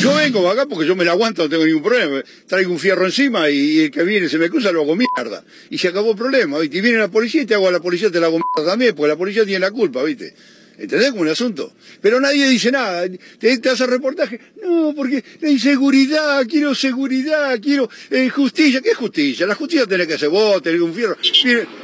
Yo vengo acá porque yo me la aguanto, no tengo ningún problema. Traigo un fierro encima y, el que viene se me cruza, lo hago mierda. Y se acabó el problema, ¿viste? Y viene la policía y te hago a la policía, te la hago mierda también, porque la policía tiene la culpa, ¿viste? ¿Entendés como un asunto? Pero nadie dice nada. Te, hace reportaje. No, porque la inseguridad, quiero seguridad, quiero eh, justicia. ¿Qué es justicia? La justicia tiene que ser vos, un fierro.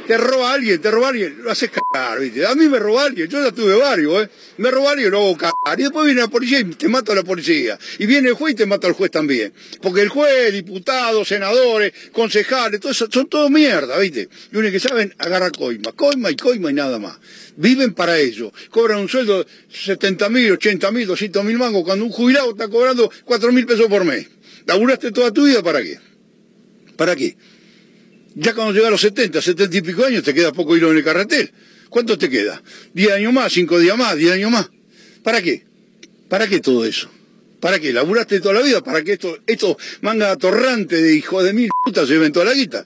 te roba alguien, te roba alguien, lo haces cagar, ¿viste? A mí me roba alguien, yo ya tuve varios, ¿eh? Me roba alguien, lo hago cagar. Y después viene la policía y te mata a la policía. Y viene el juez y te mata al juez también. Porque el juez, diputados, senadores, concejales, todo son todo mierda, ¿viste? Y uno que saben, agarra coima. Coima y coima y nada más. Viven para ello cobran un sueldo de 70 mil, 80 mil, 200 mil mangos, cuando un jubilado está cobrando 4 mil pesos por mes. ¿Laburaste toda tu vida para qué? ¿Para qué? Ya cuando llega a los 70, 70 y pico años, te queda poco hilo en el carretel. ¿Cuánto te queda? ¿10 años más? ¿5 días más? ¿10 años más? ¿Para qué? ¿Para qué todo eso? ¿Para qué? ¿Laburaste toda la vida? ¿Para que esto, esto manga atorrante de hijo de mil putas se lleven toda la guita?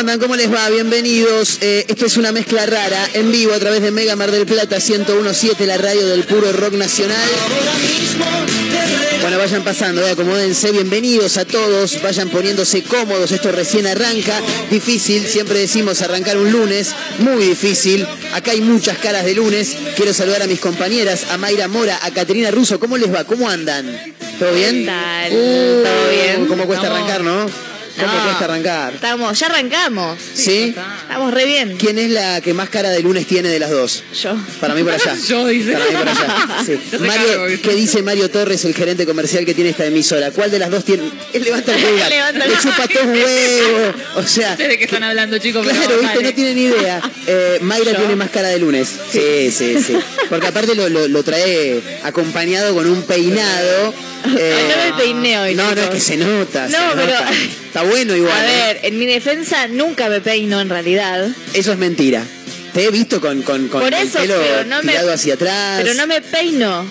andan? ¿Cómo les va? Bienvenidos. Eh, esto es una mezcla rara, en vivo a través de Mega Mar del Plata 1017, la radio del puro rock nacional. Bueno, vayan pasando, eh, acomódense, bienvenidos a todos, vayan poniéndose cómodos, esto recién arranca, difícil, siempre decimos arrancar un lunes, muy difícil, acá hay muchas caras de lunes, quiero saludar a mis compañeras, a Mayra Mora, a Caterina Russo, ¿cómo les va? ¿Cómo andan? ¿Todo bien? Uh, ¿Todo bien? ¿Cómo cuesta arrancar, no? ¿Cómo cuesta arrancar? Estamos, ya arrancamos. ¿Sí? Estamos re bien. ¿Quién es la que más cara de lunes tiene de las dos? Yo. Para mí por allá. Yo, dice. Para mí por allá. Mario, ¿qué dice Mario Torres, el gerente comercial que tiene esta emisora? ¿Cuál de las dos tiene? Él levanta el pulgar. Le chupa todo huevo. O sea. sé de qué están hablando, chicos. Claro, viste, no tiene ni idea. Eh, Mayra tiene más cara de lunes. Sí, sí, sí. Porque aparte lo, lo, trae acompañado con un peinado. Eh, no me peineo hoy. No, no, es que se nota. No, pero. Está bueno igual. A ¿eh? ver, en mi defensa nunca me peino en realidad. Eso es mentira. Te he visto con, con, con el pelo tirado hacia atrás. Pero no me peino.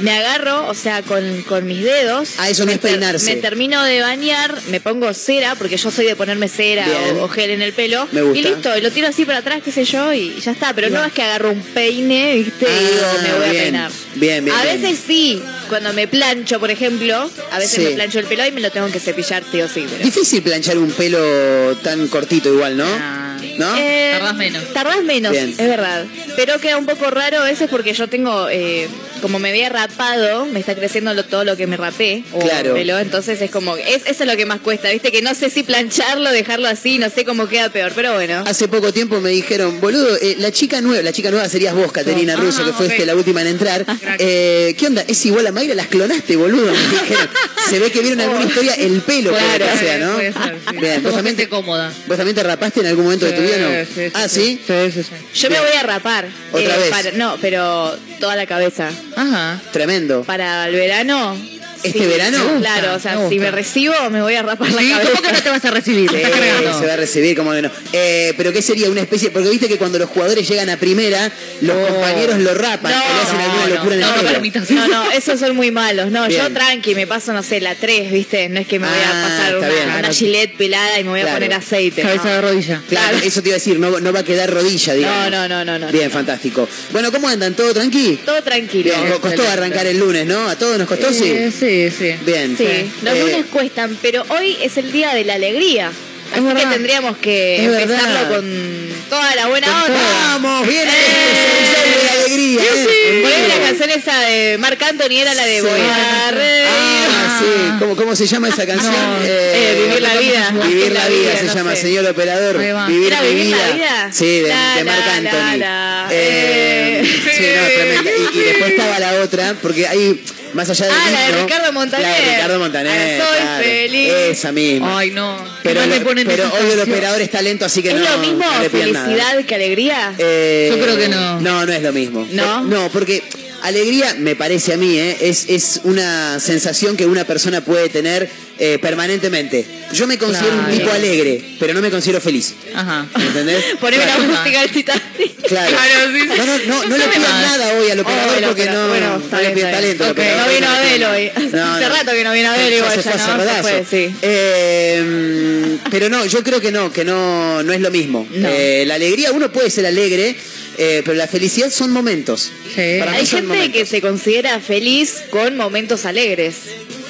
Me agarro, o sea, con, con mis dedos. Ah, eso no me es peinarse. Me termino de bañar, me pongo cera, porque yo soy de ponerme cera o, o gel en el pelo. Me gusta. Y listo, y lo tiro así para atrás, qué sé yo, y ya está. Pero no es que agarro un peine, ¿viste? y digo, Ah, me voy bien. a peinar. Bien, bien, A bien. veces sí, cuando me plancho, por ejemplo, a veces Sí. me plancho el pelo y me lo tengo que cepillar sí o sí. pero- Difícil planchar un pelo tan cortito igual, ¿no? Ah. ¿No? Eh, Tardás menos. Tardás menos, Bien. es verdad. Pero queda un poco raro a veces porque yo tengo, eh, como me había rapado, me está creciendo lo- todo lo que me rapé. o Claro. Pelo, entonces es como, es, eso es lo que más cuesta, ¿viste? Que no sé si plancharlo, dejarlo así, no sé cómo queda peor, pero bueno. Hace poco tiempo me dijeron, boludo, eh, la chica nueva, la chica nueva serías vos, Caterina Ah, Russo, que fuiste ok. la última en entrar. Eh, ¿Qué onda? ¿Es igual a Mayra? ¿Las clonaste, boludo? Me dijeron. Se ve que vieron alguna historia, el pelo, puede Claro, que sea, ¿no? puede ser, sí. Bien, ¿vos también, te, cómoda. ¿vos también te rapaste en algún momento de tu vida, no? Sí, sí, ah, ¿sí? Sí, sí, sí. Yo me voy a rapar. eh, ¿Otra vez? para- no, pero toda la cabeza. Ajá. Tremendo. Para el verano. ¿Este sí. verano? Claro, o sea, me si me recibo, me voy a rapar la Sí, cabeza. ¿cómo que no te vas a recibir? Sí, cargando. se va a recibir, como que no. Eh, pero ¿qué sería una especie? Porque viste que cuando los jugadores llegan a primera, los Oh. compañeros lo rapan No, le hacen no, alguna no, locura en el no. No, no, esos son muy malos. No, Bien. yo tranqui, me paso, no sé, la 3, ¿viste? No es que me voy Ah, a pasar está una, bien. una Claro. gilet pelada y me voy Claro. a poner aceite. Cabeza no. de rodilla. Claro, eso te iba a decir, no, no va a quedar rodilla, digamos. No, no, no, no, no. Bien, fantástico. Bueno, ¿cómo andan? ¿Todo tranqui? Todo tranquilo. Bien, co- costó arrancar el lunes, ¿no? ¿A todos nos costó? Sí. Eh, sí, sí. Bien. Sí, los Eh, lunes cuestan, pero hoy es el día de la alegría. Así que tendríamos que Es empezarlo verdad. con toda la buena Con onda. ¡Vamos! ¡Viene Eh, de la alegría! ¿eh? Poneme la canción esa de Marc Anthony, era la de Sí. Voy a reír. Ah, sí. ¿Cómo, ¿Cómo se llama esa canción? No, eh, Vivir la vida. Vivir la vida se no llama, sé. señor operador. Vivir ¿Era mi Vivir la vida. Sí, de, La, de Marc Anthony. la, la. Eh, Eh. sí, no, tremenda. Y, y después estaba la otra, porque hay, más allá del Ah, la de Ricardo Montaner. La de Ricardo Montaner. Ah, soy claro. feliz. Esa misma. Ay, no. pero No ponen pero hoy el operador está lento, así que ¿Es no, lo mismo no felicidad nada. que alegría? Eh, Yo creo que no. No, no es lo mismo. ¿No? No, porque alegría, me parece a mí, ¿eh? es, es una sensación que una persona puede tener eh, permanentemente. Yo me considero un tipo alegre, pero no me considero feliz. Ajá. ¿Entendés? Poneme Claro. la música del Titanic. Claro. Claro, sí, sí. No, no, no, no le más. nada hoy al operador Oh, porque no, bueno, no le bien. talento. no vino Abel hoy. Hace rato que no vino Abel Fue- igual, ya, fue ¿no? Se fue, sí. Eh, pero no, yo creo que no, que no, no es lo mismo. Eh, la alegría, uno puede ser alegre, eh, pero la felicidad son momentos. Sí. Para mí Hay son gente que momentos. se considera feliz con momentos alegres.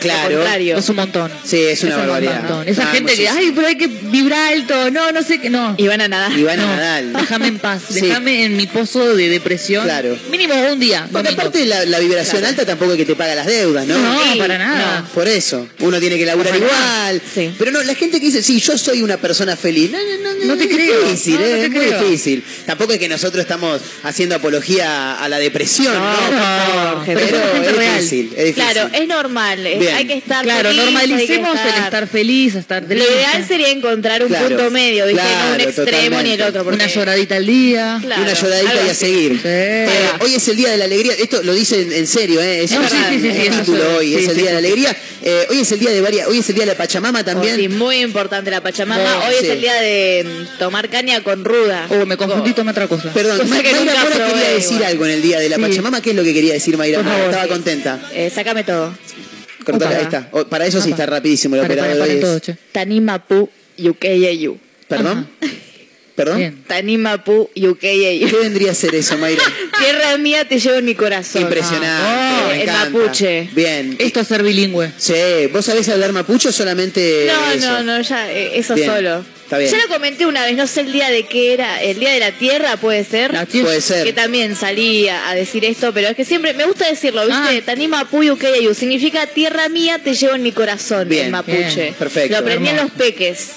Claro. Lo contrario. Es un montón. Sí, es una un barbaridad. montón. Esa Ah, gente que, muchísimo. ay, pero hay que vibrar alto. No, no sé qué. No. Y van a nadar. Y van a No, Nadal. Déjame en paz. Sí. Déjame en mi pozo de depresión. Claro. Mínimo un día. Porque domingo. aparte la, la vibración alta tampoco es que te paga las deudas, ¿no? No, Sí, para nada. Por eso, uno tiene que laburar igual. Sí. Pero no, la gente que dice, sí, yo soy una persona feliz. No, no, no, No te es creo. Difícil, No, ¿eh? no te es muy creo. difícil. Tampoco es que nosotros estamos haciendo apología a la depresión, ¿no? Pero. Pero es es real. difícil, es difícil. Claro, es normal. es- Bien. Hay que estar Claro, feliz, normalicemos el estar- estar feliz, estar Lo triste. ideal sería encontrar un Claro, punto medio, ¿viste? no un claro, extremo ni el otro. porque- Una lloradita al día. Claro, una lloradita y a seguir. Eh, hoy es el día de la alegría. Esto lo dice en, serio, ¿eh? Es No, un sí, sí, sí, sí, eso título hoy. Es el día de la alegría. Eh, hoy es el día de varias. Hoy es el día de la Pachamama Oh, también. sí, muy importante la Pachamama. Hoy es el día de mm, tomar caña con ruda. Oh, me confundí, tomé otra cosa. Perdón, Cosa Ma- que Mayra nunca Mora probé quería decir algo en el día de la. Pachamama. ¿Qué es lo que quería decir Mayra favor, Estaba contenta. Eh, sácame todo. Ahí está. Oh, para eso sí Opa. está rapidísimo el pare, operador. todo, che. Tanimapu UKAU. ¿Perdón? ¿Perdón? Bien. Tanimapu ¿Qué UKAU. vendría a ser eso, Mayra? Tierra mía te llevo en mi corazón. Impresionante. Oh, me el encanta. mapuche. Bien. Esto es ser bilingüe. Sí, ¿vos sabés hablar mapuche o solamente No, eso? no, no, ya, eh, eso Bien, solo. Está bien. Ya lo comenté una vez, no sé el día de qué era, el día de la tierra puede ser. La tierra. Puede ser. Que también salí a, decir esto, pero es que siempre me gusta decirlo, ¿viste? Ah. Tanima Puyu Keyu significa tierra mía te llevo en mi corazón, Bien, en mapuche. bien, perfecto. Lo aprendí en los peques.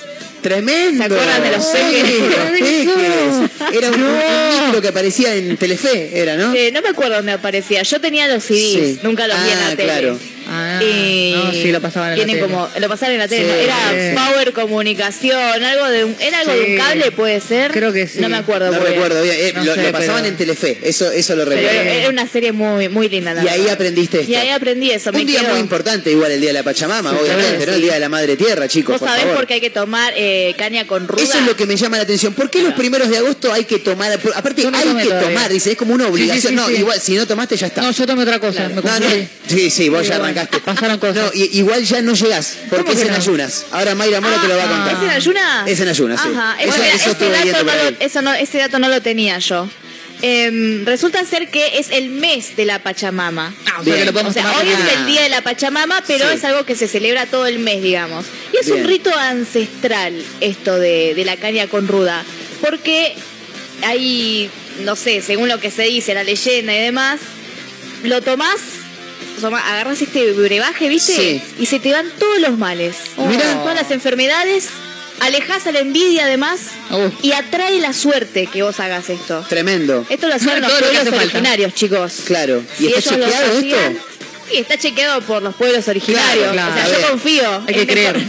Tremendo. ¿Se acuerdan de los Sí, peques? los peques. Era un, micro que aparecía en Telefe, era, ¿no? Eh, no me acuerdo dónde aparecía. Yo tenía los CDs, Sí. nunca los vi en Ah, la tele. claro. Ah, Y no, sí, lo pasaban en la tele. como lo pasaban en la tele. Sí. ¿no? Era Sí. Power Comunicación, algo de un, era algo de Sí. un cable, puede ser. Creo que sí. No me acuerdo. No recuerdo bien. Eh, No lo, sé, lo pasaban pero- en Telefe, eso, eso lo Pero recuerdo. era una serie muy muy linda. la Y ahí aprendiste esto. Y ahí aprendí eso. me Un día quedo. muy importante, igual el Día de la Pachamama, Sí, obviamente, claro, ¿no? sí. El Día de la Madre Tierra, chicos, Vos por sabés por qué hay que tomar, eh, de caña con ruda. Eso es lo que me llama la atención. ¿Por qué los primeros de agosto hay que tomar? Aparte, hay que todavía. tomar, dice, es como una obligación. no, igual, si no tomaste, ya está. No, yo tomé otra cosa. Me. Sí, sí, vos ya arrancaste. pasaron cosas. No, igual ya no llegás, porque ¿Cómo es que en no? ayunas. Ahora Mayra Mora te lo va a Ah. contar. ¿Es en ayunas? Es en ayunas, sí. Ajá. Eso- Ese- eso ese, estuve dato viendo no por lo, ahí. eso no- ese dato no lo tenía yo. Em, resulta ser que es el mes de la Pachamama. Ah, o sea Bien. que lo podemos O sea, tomar hoy como- es el día de la Pachamama, pero Sí. es algo que se celebra todo el mes, digamos. Y es Bien. un rito ancestral esto de, de la caña con ruda. Porque hay, no sé, según lo que se dice, la leyenda y demás, lo tomás, agarrás este brebaje, ¿viste? Sí. Y se te van todos los males. Mirá. Todas las enfermedades. Alejás a la envidia además Uf. y atrae la suerte que vos hagas esto. Tremendo. Esto lo hacían los pueblos originarios, chicos. Claro. ¿Y Si está chequeado hacían- esto? Sí, está chequeado por los pueblos originarios. Claro, O sea, yo ver. confío. Hay que creer.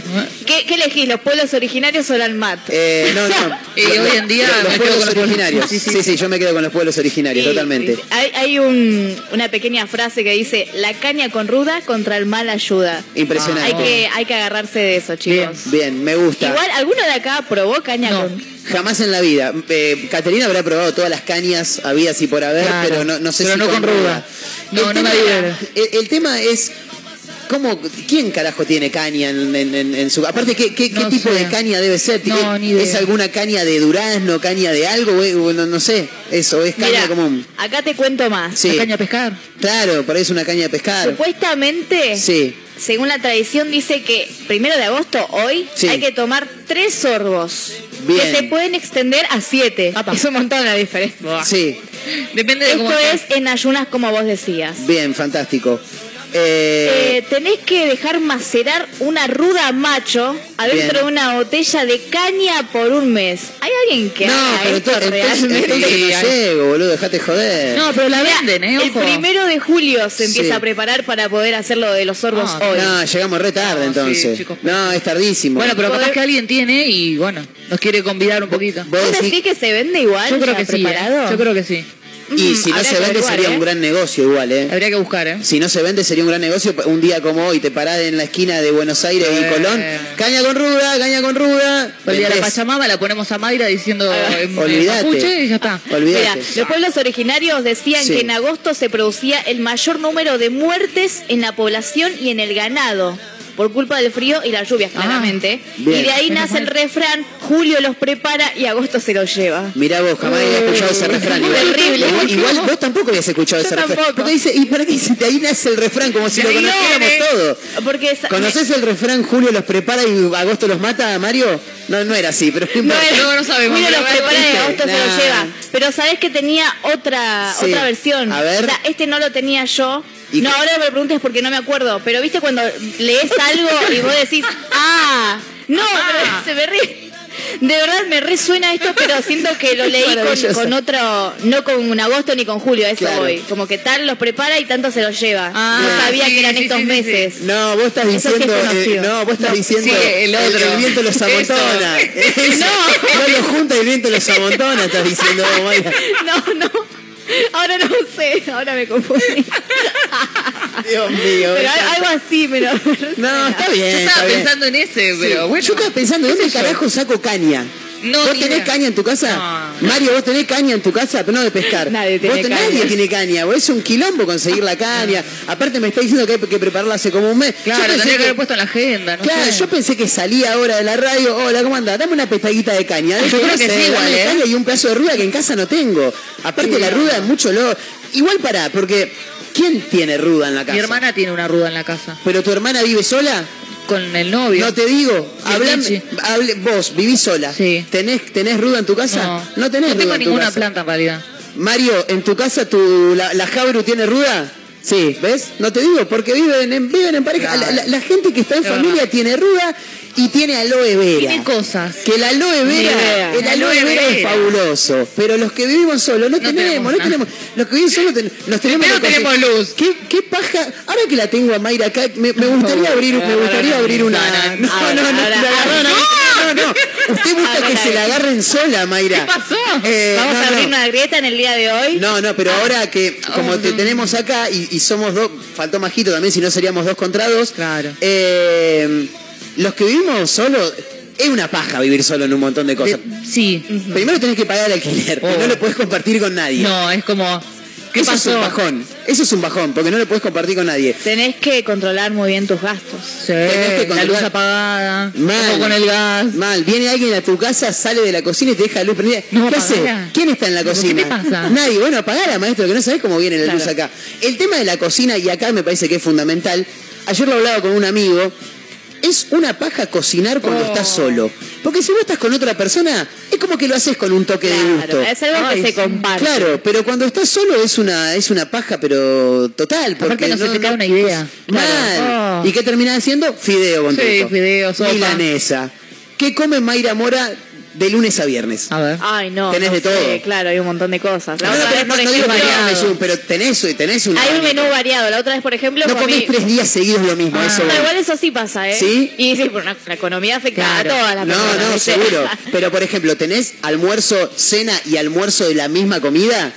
¿Qué, qué elegís, los pueblos originarios o el ANMAT? Eh, no, no. Y hoy en día los me quedo pueblos con los originarios. Sí Sí, sí, yo me quedo con los pueblos originarios, Sí, totalmente. sí. Hay, hay un- una pequeña frase que dice, la caña con ruda contra el mal ayuda. Impresionante. Hay que, hay que agarrarse de eso, chicos. Bien, me gusta. Igual, ¿alguno de acá probó caña No. con...? Jamás en la vida. Eh, Caterina habrá probado todas las cañas habidas y por haber, Claro. pero no, no sé Pero si no con ruda. No, El no tema- me ayuda. El, el tema es. ¿Cómo, ¿Quién carajo tiene caña en, en- en- en su... Aparte, ¿qué, qué, qué No tipo sé. de caña debe ser? No, ¿Es- ni idea. ¿Es alguna caña de durazno, caña de algo? eh? No, no sé, eso, es caña común. acá te cuento más. Sí. La caña a pescar. Claro, por ahí es una caña de pescar. Supuestamente, Sí. Según la tradición, dice que primero de agosto, hoy, Sí. hay que tomar tres sorbos. Bien. Que se pueden extender a siete. Apa. Es un montón la diferencia. Sí, Depende de cómo Esto estés. es en ayunas, como vos decías. bien, fantástico. Eh, Eh, tenés que dejar macerar una ruda macho adentro Bien. de una botella de caña por un mes. ¿Hay alguien que no, haga pero esto realmente? entonces no Sí, llego, boludo, dejate joder. No, pero la Mira, venden, ¿eh? El Ojo. primero de julio se empieza Sí. a preparar para poder hacerlo de los sorbos Ah, hoy. No, llegamos re tarde sí, entonces. chicos. no, es tardísimo. Bueno, pero capaz Poder- que alguien tiene y bueno, nos quiere convidar un poquito. Vos ¿Vos decís- que se vende igual? Yo creo que sí. ¿eh? preparado? Yo creo que sí. Y Mm, si no se vende averiguar, sería ¿eh? un gran negocio igual, ¿eh? Habría que buscar, ¿eh? Si no se vende sería un gran negocio. Un día como hoy te parás en la esquina de Buenos Aires y Eh. Colón. Caña con ruda, caña con ruda. El día de la. Pachamama la ponemos a Mayra diciendo en, en Olvídate. mapuche y ya está. Mira, Olvídate. los pueblos originarios decían Sí. que en agosto se producía el mayor número de muertes en la población y en el ganado. Por culpa del frío y las lluvias, Ah, claramente. Y de ahí nace el refrán, Julio los prepara y agosto se los lleva. Mirá vos, jamás había escuchado ese refrán. Igual, Terrible. Igual, igual vos tampoco habías escuchado Yo ese refrán. tampoco. Porque dice, ¿y para qué dice? De ahí nace el refrán, como si lo conociéramos viene. todo. Porque esa- ¿Conoces el refrán Julio los prepara y agosto los mata, Mario? No, no era así, pero no No, No, sabemos, Julio los prepara y agosto se los lleva. Pero sabés que tenía otra, Sí. otra versión. A ver. O sea, este no lo tenía yo. ¿Y no, ahora me preguntes porque no me acuerdo. Pero viste cuando lees algo y vos decís, ah, no, pero se me ríe. De verdad me resuena esto, pero siento que lo leí con, otro, no con un agosto ni con julio, eso Claro. voy. Como que tal los prepara y tanto se los lleva. Ah, no sabía sí, que eran sí, estos sí, sí, sí. meses. No, vos estás Eso sí es diciendo, eh, no, vos estás No, diciendo sí, el otro. el viento los amontona. Eso. No. no lo junta y el viento los amontona, estás diciendo. No, no. Ahora no sé, ahora me confundí. Dios mío. Pero algo así, pero. No, está bien. Yo está estaba bien. pensando en ese, pero Sí. bueno. Yo estaba pensando, ¿dónde carajo saco caña? No, ¿Vos tenés caña en tu casa? No. Mario, ¿vos tenés caña en tu casa? Pero no de pescar. Nadie ¿Vos tiene tenés- caña. Nadie tiene caña. vos Es un quilombo conseguir la caña. Aparte me está diciendo que hay que prepararla hace como un mes. Yo Claro, tendría que haber puesto en la agenda, no Claro, sé. yo pensé que salía ahora de la radio. Hola, ¿cómo andás? Dame una pestaguita de caña. Yo creo que sí, igual, ¿eh? caña y un pedazo de ruda que en casa no tengo. Aparte, Sí, la ruda es mucho lo. Igual para, porque ¿quién tiene ruda en la casa? Mi hermana tiene una ruda en la casa. ¿Pero tu hermana vive sola? Con el novio. No te digo, hablame- hable- vos vivís sola. Sí. ¿Tenés, ¿Tenés ruda en tu casa? No, tenés no ruda tengo en tu ninguna casa. planta en realidad. Mario, ¿en tu casa tu, la, la Jabru tiene ruda? Sí, ¿ves? No te digo, porque viven en, viven en pareja. La, la- la gente que está en familia tiene ruda y tiene aloe vera. Tiene cosas. Que el aloe vera, el aloe Aloe vera es fabuloso, pero los que vivimos solos no, No tenemos, tenemos no tenemos, los que viven solos ten- nos tenemos conseguir- tenemos luz. ¿Qué, qué paja? Ahora que la tengo a Mayra acá, me, me gustaría abrir, me gustaría abrir una. No, no, no, no. Usted busca que se la agarren sola, Mayra. ¿Qué pasó? Eh, Vamos a abrir una grieta en el día de hoy. No, no, pero ahora que como Oh, te no. tenemos acá y, y somos dos, faltó Majito también, si no seríamos dos contra dos. Claro. Eh, los que vivimos solos, Es una paja vivir solo en un montón de cosas. Sí. Primero tenés que pagar el alquiler, que Oh. no lo puedes compartir con nadie. No, es como. ¿Qué Eso pasó? es un bajón. Eso es un bajón, porque no lo puedes compartir con nadie. Tenés que controlar muy bien tus gastos. Sí, Tenés que la luz controlar- apagada. Mal. con el gas. Mal, viene alguien a tu casa, sale de la cocina y te deja la luz prendida. No, ¿Qué hace? ¿Quién está en la ¿Pero cocina? qué te pasa? Nadie. Bueno, apagala, maestro, que no sabés cómo viene la Claro. luz acá. El tema de la cocina, y acá me parece que es fundamental. Ayer lo hablaba con un amigo. Es una paja cocinar cuando Oh. estás solo. Porque si vos estás con otra persona, es como que lo haces con un toque de gusto. Claro, es algo Ay, que se comparte. Claro, pero cuando estás solo es una, es una paja, pero total. Porque Aparte no se te cae una idea. Mal. Claro. Oh. ¿Y qué terminas haciendo? Fideo con Sí, fideo, sopa. Milanesa. ¿Qué come Mayra Mora de lunes a viernes? A ver. Ay, no. Tenés no de todo. sé, claro, hay un montón de cosas. La No, no, otra pero vez, no, por no digo no, pero tenés, tenés un hay un menú variado. La otra vez, por ejemplo, No comí... comés tres días seguidos lo mismo, Ah. eso No, igual eso sí pasa, ¿eh? ¿Sí? Y sí, por una- la economía afecta Claro. a todas las No, personas. no, ¿viste? seguro. Pero por ejemplo, ¿tenés almuerzo, cena y almuerzo de la misma comida?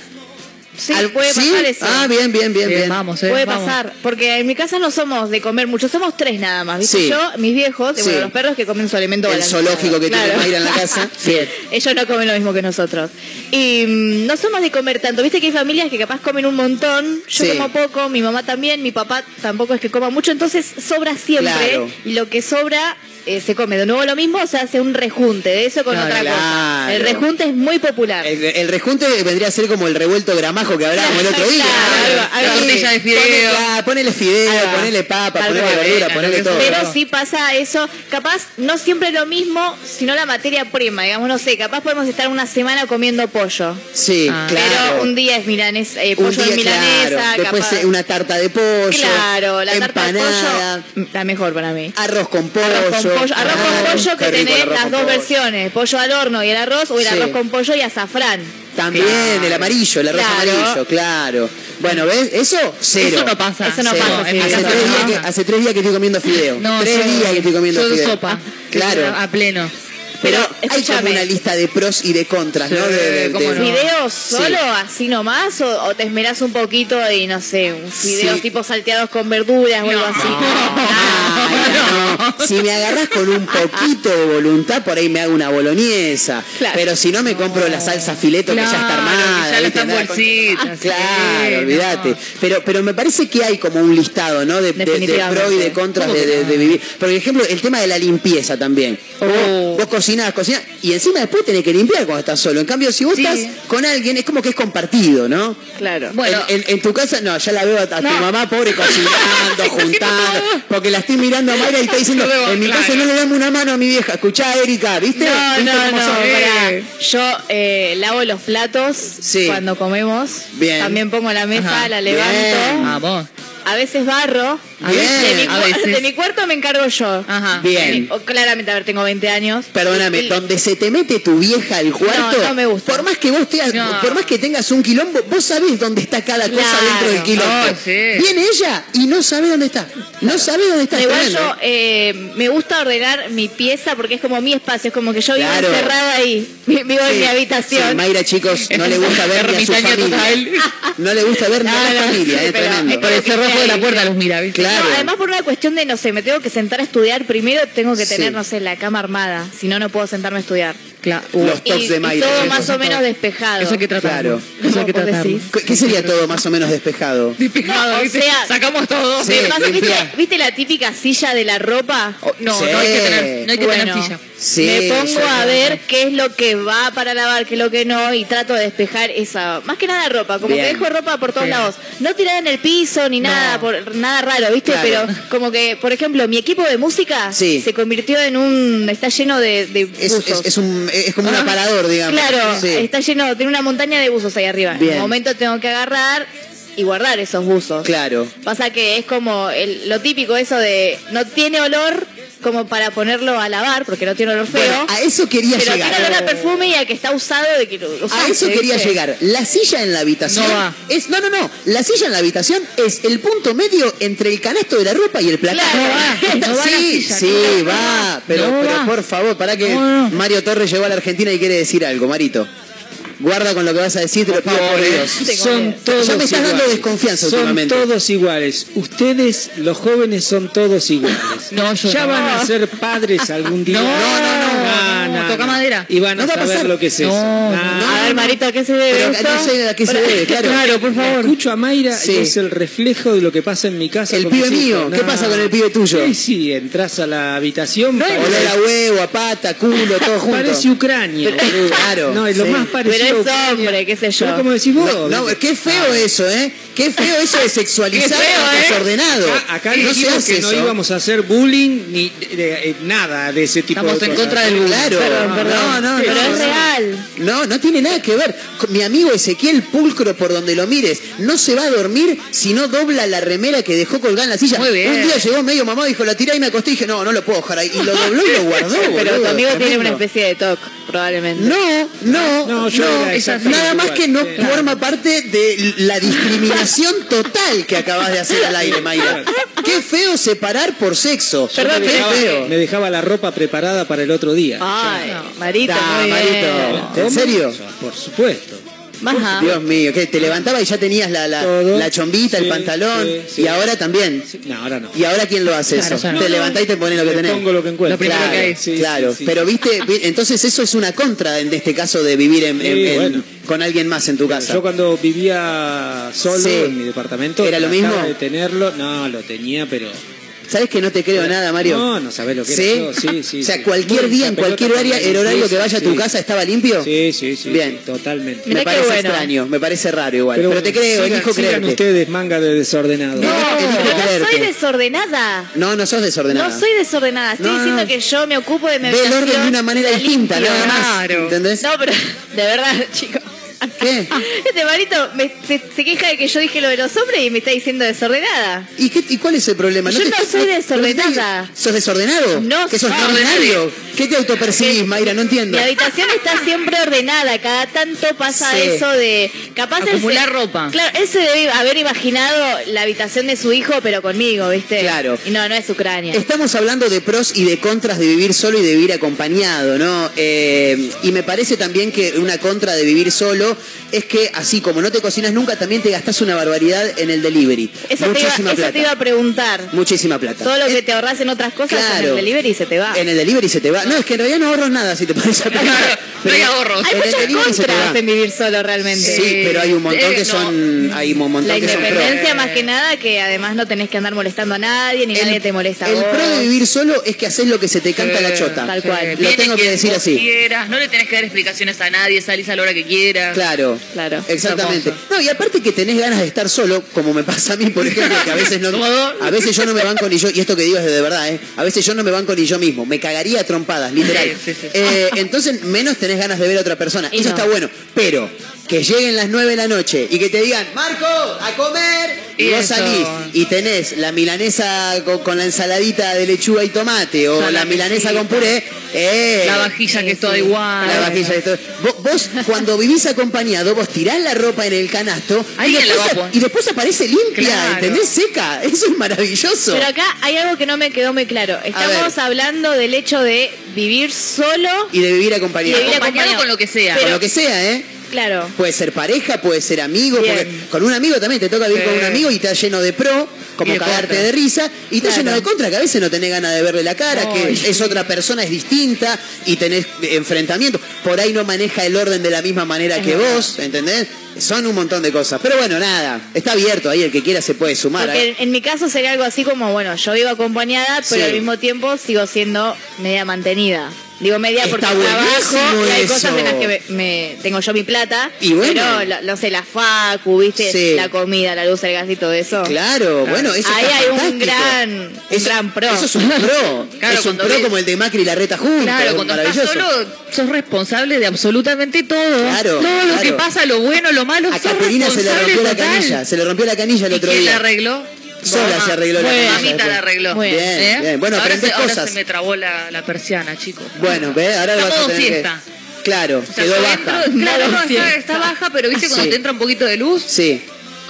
Sí, Al- puede pasar eso. Ah, bien, bien, bien, Bien, vamos, eh. Puede vamos. pasar, porque en mi casa no somos de comer mucho, somos tres nada más, ¿viste? Sí. Yo, mis viejos, y Sí. bueno, los perros que comen su alimento El zoológico que tiene Claro. Mayra en la casa. Bien. Ellos no comen lo mismo que nosotros. Y mm, no somos de comer tanto, viste que hay familias que capaz comen un montón, yo Sí. como poco, mi mamá también, mi papá tampoco es que coma mucho, entonces sobra siempre, Claro. y lo que sobra eh, se come de nuevo lo mismo, o se hace un rejunte de eso con otra cosa. El rejunte es muy popular. El, el rejunte vendría a ser como el revuelto gramajo que hablábamos el otro día. Claro, algo- algo- tortilla de fideo. Ponele, fideo, ponele papa, ponele cual. verdura, ponele todo. Pero sí pasa eso, capaz no siempre lo mismo, sino la materia prima, digamos, no sé, capaz podemos estar una semana comiendo pollo. Sí, Ah. claro. Pero un día es milanesa, eh, pollo día, de milanesa, claro. Después capaz. eh, una tarta de pollo. Claro, la tarta de empanada, pollo, la mejor para mí. Arroz con pollo. Arroz con pollo, arroz con pollo que tenés las dos versiones, pollo al horno y el arroz, o el Sí. arroz con pollo y azafrán. También, el amarillo, el arroz Claro. amarillo, claro. Bueno, ¿ves? Eso, cero. Eso no pasa. Eso no Cero. pasa, sí. Hace, tres no días que, pasa. hace tres días que estoy comiendo fideo. No, tres yo- días que estoy comiendo yo de fideo. sopa. Claro. A pleno. Pero, Pero, hay como una lista de pros y de contras, Sí, ¿no? De, de- cómo de- no. ¿Fideos Sí. solo, así nomás? O, o te esmerás un poquito y no sé, un fideos Sí. tipo salteados con verduras o algo así? Ay, no. Si me agarrás con un poquito de voluntad, por ahí me hago una boloñesa. Claro. Pero si no, me compro la salsa fileto que ya está armada. ya ¿viste? Andá con- Claro, sí, olvídate. no. Pero, pero me parece que hay como un listado, ¿no? De, de, de Definitivamente. pro y de contras de, de- de vivir. Por ejemplo, el tema de la limpieza también. Vos, Oh. vos cocinás, cocinás, y encima después tenés que limpiar cuando estás solo. En cambio, si vos Sí. estás con alguien, es como que es compartido, ¿no? Claro. Bueno. en, en- en tu casa, no, ya la veo a, a tu mamá pobre cocinando, juntando, porque la estoy mirando a Mayra y está diciendo, en mi claro. casa no le damos una mano a mi vieja, escuchá Erika, ¿viste? No, ¿Viste no, no, pará. Yo eh, lavo los platos Sí. cuando comemos. Bien. También pongo la mesa, Ajá. la Bien. levanto. Vamos. A veces barro. A veces, de, mi, a cu- veces. de mi cuarto me encargo yo. Ajá. Bien. De mi- o- claramente, a ver, tengo 20 años. Perdóname, Y- donde se te mete tu vieja al cuarto, No, no me gusta. por más que vos te, No. por más que tengas un quilombo, vos sabés dónde está cada cosa Claro. dentro del quilombo. Sí. Viene ella y no sabe dónde está. No sabe dónde está. Igual yo ¿eh? eh, me gusta ordenar mi pieza porque es como mi espacio, es como que yo vivo Claro. encerrada ahí, vivo en mi habitación. Sí, Mayra, chicos, no le gusta ver ni a su familia. total. No le gusta ver ni a No, la familia, sí, es pero tremendo. Por el cerrojo de la puerta los mira, ¿viste? Claro. No, además por una cuestión de, no sé, me tengo que sentar a estudiar primero, tengo que tener, Sí. no sé, la cama armada, si no, no puedo sentarme a estudiar. Claro. Los Y, tocs de y Mayra. todo eso. más o menos despejado. Eso hay que tratarlo. Claro. Eso hay que ¿Cómo vos tratarlo. decís? ¿Qué- ¿Qué sería todo más o menos despejado? Despejado, No, o sea- Sacamos todo. Sí. ¿viste, viste la típica silla de la ropa? Oh, no, Sí. no hay que tener, no hay que Bueno, tener silla. Sí, me pongo sí. a ver qué es lo que va para lavar, qué es lo que no, y trato de despejar esa, más que nada ropa, como Bien. que dejo ropa por todos lados, no tirada en el piso ni No. nada, por nada raro, ¿viste? Claro. Pero como que, por ejemplo, mi equipo de música Sí. se convirtió en un, está lleno de, de Es, buzos. es- es un, es como un Ah, aparador, digamos. Claro, Sí. está lleno, tiene una montaña de buzos ahí arriba. Bien. En un momento tengo que agarrar y guardar esos buzos. Claro. Pasa que es como el- lo típico eso de no tiene olor como para ponerlo a lavar, porque no tiene olor feo. Bueno, a eso quería pero llegar. tiene olor a perfume y a que está usado de que lo A usaste, eso quería ¿viste? llegar. La silla en la habitación No va. es no no no. La silla en la habitación es el punto medio entre el canasto de la ropa y el placar. Claro. No va, no va la sí, silla, sí va. Pero, pero por favor, para que. Mario Torres llegó a la Argentina y quiere decir algo, Marito. Guarda con lo que vas a decir, te lo pido por Dios. Son todos Ya me estás dando iguales. desconfianza Son últimamente. todos iguales. Ustedes, los jóvenes, son todos iguales. No, yo ya no. van a ser padres algún día. No, no, no, toca madera. Y van a No va a saber pasar. lo que es eso. No. A ver, Marito, ¿a qué se debe Pero esto? no sé a qué se debe, claro. Claro, por favor. Escucho a Mayra Sí. y es el reflejo de lo que pasa en mi casa. El con pibe mis hijos. mío, ¿qué pasa con el pibe tuyo? Sí, sí, entras a la habitación. Olor a huevo, a pata, culo, todo junto. parece Ucrania. boludo. Claro, No, es lo sí. más parecido. Pero es hombre, qué sé yo. Pero como decís vos. No, no, qué feo eso, ¿eh? Qué feo eso de sexualizar feo, a ¿eh? desordenado. Acá, acá no se dijimos hace que no eso. íbamos a hacer bullying ni eh, nada de ese tipo Estamos de en cosas. contra del bullying. Claro, perdón. no, no, Pero no, es no. real. No, no tiene nada que ver. Mi amigo Ezequiel Pulcro, por donde lo mires, no se va a dormir si no dobla la remera que dejó colgada en la silla. Muy bien. Un día llegó medio mamá, dijo, la tiré y me acosté y dije, no, no lo puedo dejar ahí. Y lo dobló y lo guardó, Pero boludo, tu amigo tiene una especie de TOC, probablemente. No, no, No, no, yo nada más que no forma parte de la discriminación total que acabas de hacer al aire, Mayra. Qué feo separar por sexo. Dejaba- feo. me dejaba la ropa preparada para el otro día. Ay, Marito, muy Marito. bien. ¿En serio? Por supuesto. Ajá. Dios mío, que te levantaba y ya tenías la, la, la chombita, el pantalón, sí, sí. y ahora también. Sí, No, ahora no. ¿Y ahora quién lo hace Claro, eso? ya no. Te levantás y te pones lo que tenés. pongo lo que encuentro. Lo primero claro, que hay. Sí, claro. sí, sí. pero viste, vi- entonces eso es una contra en este caso de vivir en, en- Sí, en- bueno. con alguien más en tu casa. Yo cuando vivía solo Sí. en mi departamento, ¿Era lo mismo? de tenerlo, no, lo tenía, pero ¿Sabes que no te creo nada, Mario? No, no sabés lo que ¿Sí? era yo, sí, sí, O sea, sí. cualquier Muy día, en cualquier área, el horario que vaya a tu sí. casa estaba limpio. Sí, sí, sí. Bien. Totalmente. Me parece bueno. extraño, me parece raro igual. pero te creo, sigan, elijo sigan creerte. ustedes manga de desordenado. No, no creerte. soy desordenada. No, no sos desordenada. No soy desordenada. Estoy No, no, diciendo no. que yo me ocupo de mi Ve el orden de una manera distinta, nada más. Claro. ¿Entendés? No, pero de verdad, chicos. ¿Qué? Este marito me- se, se queja de que yo dije lo de los hombres y me está diciendo desordenada. ¿Y, qué, ¿Y cuál es el problema? Yo te- no soy desordenada. ¿Sos desordenado? No ¿Que sos soy. ordinario? ¿Qué te autopercibís, Mayra? No entiendo. Mi habitación está siempre ordenada, cada tanto pasa Sí. eso de capaz él Acumular se- ropa. Claro, él se debe haber imaginado la habitación de su hijo, pero conmigo, ¿viste? Claro. Y no, no es Ucrania. Estamos hablando de pros y de contras de vivir solo y de vivir acompañado, ¿no? Eh, y me parece también que una contra de vivir solo video es que así como no te cocinas nunca, también te gastás una barbaridad en el delivery. Eso, te iba, Muchísima eso plata. te iba a preguntar. Muchísima plata. Todo lo que Eh, te ahorras en otras cosas en el delivery se te va. En el delivery se te va. No, es que en realidad no ahorras nada si te pones a pensar. no hay ahorros. Hay muchas contras en vivir solo realmente. Sí, pero hay un montón Eh, que no. son. Hay un montón La que son pro. independencia más que nada, que además no tenés que andar molestando a nadie, ni nadie te molesta a el vos. pro de vivir solo es que haces lo que se te canta la chota. Tal cual. Lo tengo que decir así. Quieras, no le tenés que dar explicaciones a nadie, salís a la hora que quieras. Claro, Claro. Exactamente. Hermoso. No, y aparte que tenés ganas de estar solo, como me pasa a mí, por ejemplo, que a veces no. A veces yo no me banco ni yo, y esto que digo es de verdad, ¿eh? A veces yo no me banco ni yo mismo. Me cagaría a trompadas, literal. Sí, sí, sí. Eh, entonces, menos tenés ganas de ver a otra persona. Y Eso no. está bueno. Pero que lleguen las 9 de la noche y que te digan, Marco, a comer. Y vos Eso. salís y tenés la milanesa con, con la ensaladita de lechuga y tomate o la la milanesa con puré. eh, La vajilla que es toda igual. la vajilla todo. Vos, vos, cuando vivís acompañado, vos tirás la ropa en el canasto y la después, y aparece limpia, Claro. ¿entendés? Seca. Eso es maravilloso. Pero acá hay algo que no me quedó muy claro. Estamos hablando del hecho de vivir solo. Y de vivir Y acompañado. de vivir Acompañado acompañado. con lo que sea. Con lo que sea, ¿eh? Claro. Puede ser pareja, puede ser amigo, Bien. porque con un amigo también te toca vivir Sí. con un amigo y está lleno de pro, como de cagarte contra. de risa, y está Claro. lleno de contra, que a veces no tenés ganas de verle la cara, No, que es otra persona, es distinta, y tenés enfrentamientos. Por ahí no maneja el orden de la misma manera que vos, ¿entendés? Son un montón de cosas. Pero bueno, nada, está abierto ahí, el que quiera se puede sumar. Porque ¿eh? en, en mi caso sería algo así como, bueno, yo vivo acompañada, pero Sí. al mismo tiempo sigo siendo media mantenida. Digo media Está porque trabajo y hay eso. cosas en las que me, me- tengo yo mi plata. Y bueno. Pero, no sé, la facu, viste, Sí. la comida, la luz, el gas y todo eso. Claro, bueno, eso Ahí hay un gran- un Eso- gran pro. Eso es un pro. Claro, es un pro ves- como el de Macri y la reta juntos. Claro, cuando estás maravilloso. solo, sos responsable de absolutamente todo. Claro, todo lo que pasa, lo bueno, lo malo, A sos Caterina se le rompió la canilla, se le rompió la canilla el ¿Y otro quién día. la arregló? Sola Mamá. se arregló la canilla Mamita después. la arregló. Muy bien. ¿Eh? bien. Bueno, ahora, se, ahora cosas. se me trabó la, la persiana, chicos. Bueno, ve, ahora Está vas a tener siesta. que... Claro, O sea, quedó baja. entro- claro, no, está, está baja, pero viste cuando Sí. te entra un poquito de luz, Sí.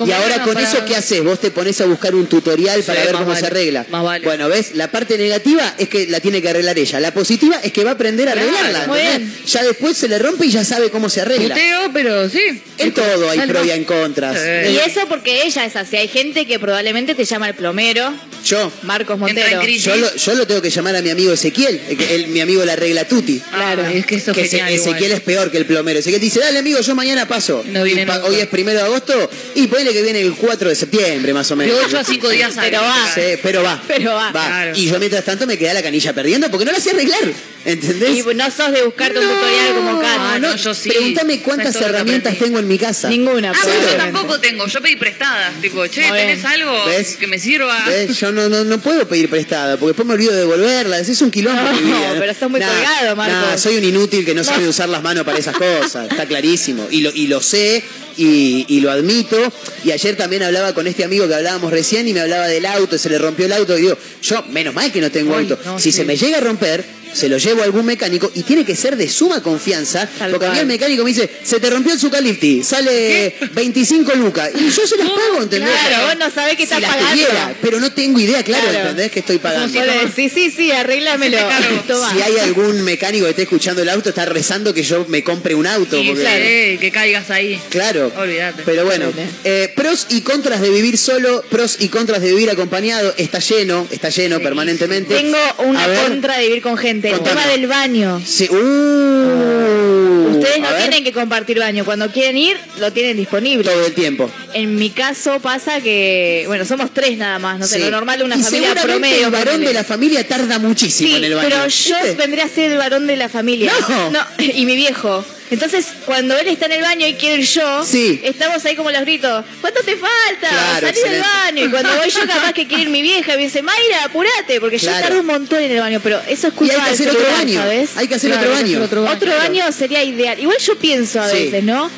Y ahora con para- eso, ¿qué haces? Vos te pones a buscar un tutorial para Sí, ver cómo se arregla. más vale. Bueno, ¿ves? La parte negativa es que la tiene que arreglar ella. La positiva es que va a aprender a Claro, arreglarla. muy ¿entendés? bien. Ya después se le rompe y ya sabe cómo se arregla. Puteo, pero sí. En todo hay pro y en contras. Sí. Y eso porque ella es así. Hay gente que probablemente te llama el plomero, Yo, Marcos Montero. yo lo, yo lo tengo que llamar a mi amigo Ezequiel, el mi amigo la regla tuti. Claro, es que eso que es genial. Eze- Ezequiel igual. es peor que el plomero. Ezequiel dice, dale amigo, yo mañana paso. No viene Y pa- hoy es primero de agosto y ponele que viene el 4 de septiembre más o menos. De 8 a 5 días Pero va. Sí, pero va. Pero va. Claro. Y yo mientras tanto me quedé la canilla perdiendo porque no la sé arreglar. ¿Entendés? Y no sos de buscarte un tutorial como Kat. Ah, no, yo sí. Pregúntame cuántas ¿Sabes todo lo que herramientas tengo en mi casa. Ninguna. Ah, pero yo tampoco tengo. Yo pedí prestadas. Tipo, che, Muy ¿tenés bien. algo ¿Ves? que me sirva? ¿Ves? Yo no, no, no puedo pedir prestada porque después me olvido de devolverla. Es un quilombo. No, mi vida, pero estás muy Nah, colgado, Marcos. nah, soy un inútil que no sabe usar las manos para esas cosas. Está clarísimo. Y lo, y lo sé y, y lo admito. Y ayer también hablaba con este amigo que hablábamos recién y me hablaba del auto, se le rompió el auto. Y digo, yo, menos mal que no tengo Ay, auto. no, si sí. se me llega a romper, se lo llevo a algún mecánico y tiene que ser de suma confianza. Tal porque a mí el mecánico me dice, se te rompió el Zucalifti, sale 25 lucas. Y yo se las pago, ¿entendés? Claro, vos no sabés si estás las pagando. tuviera, pero no tengo idea, claro, Claro. ¿entendés? Que estoy pagando. Decís, sí, sí, arréglamelo. Si hay algún mecánico que esté escuchando el auto, está rezando que yo me compre un auto. Y porque- claro, eh, que caigas ahí. Claro. Olvídate. Pero bueno, eh, pros y contras de vivir solo, pros y contras de vivir acompañado. Está lleno, está lleno permanentemente. Tengo una contra de vivir con gente. El Contame. tema del baño. Sí, uh, Ustedes no tienen que compartir baño. Cuando quieren ir, lo tienen disponible. todo el tiempo. En mi caso pasa que, bueno, somos tres nada más. No sé, Sí. lo normal de una y familia seguramente promedio. el varón ponele. de la familia tarda muchísimo Sí, en el baño. pero yo ¿viste? vendría a ser el varón de la familia. No. y mi viejo. Entonces, cuando él está en el baño y quiere ir yo, Sí. estamos ahí como los gritos, ¿cuánto te falta? Claro, Salí del baño. Y cuando voy yo capaz que quiere ir mi vieja, y me dice, Mayra, apurate, porque yo tardo un montón en el baño, pero eso es Y culpa hay que hacer otro baño. ¿sabes? Hay que hacer Claro, otro baño. hacer otro Otro baño sería ideal. Igual yo pienso a Sí. veces, ¿no?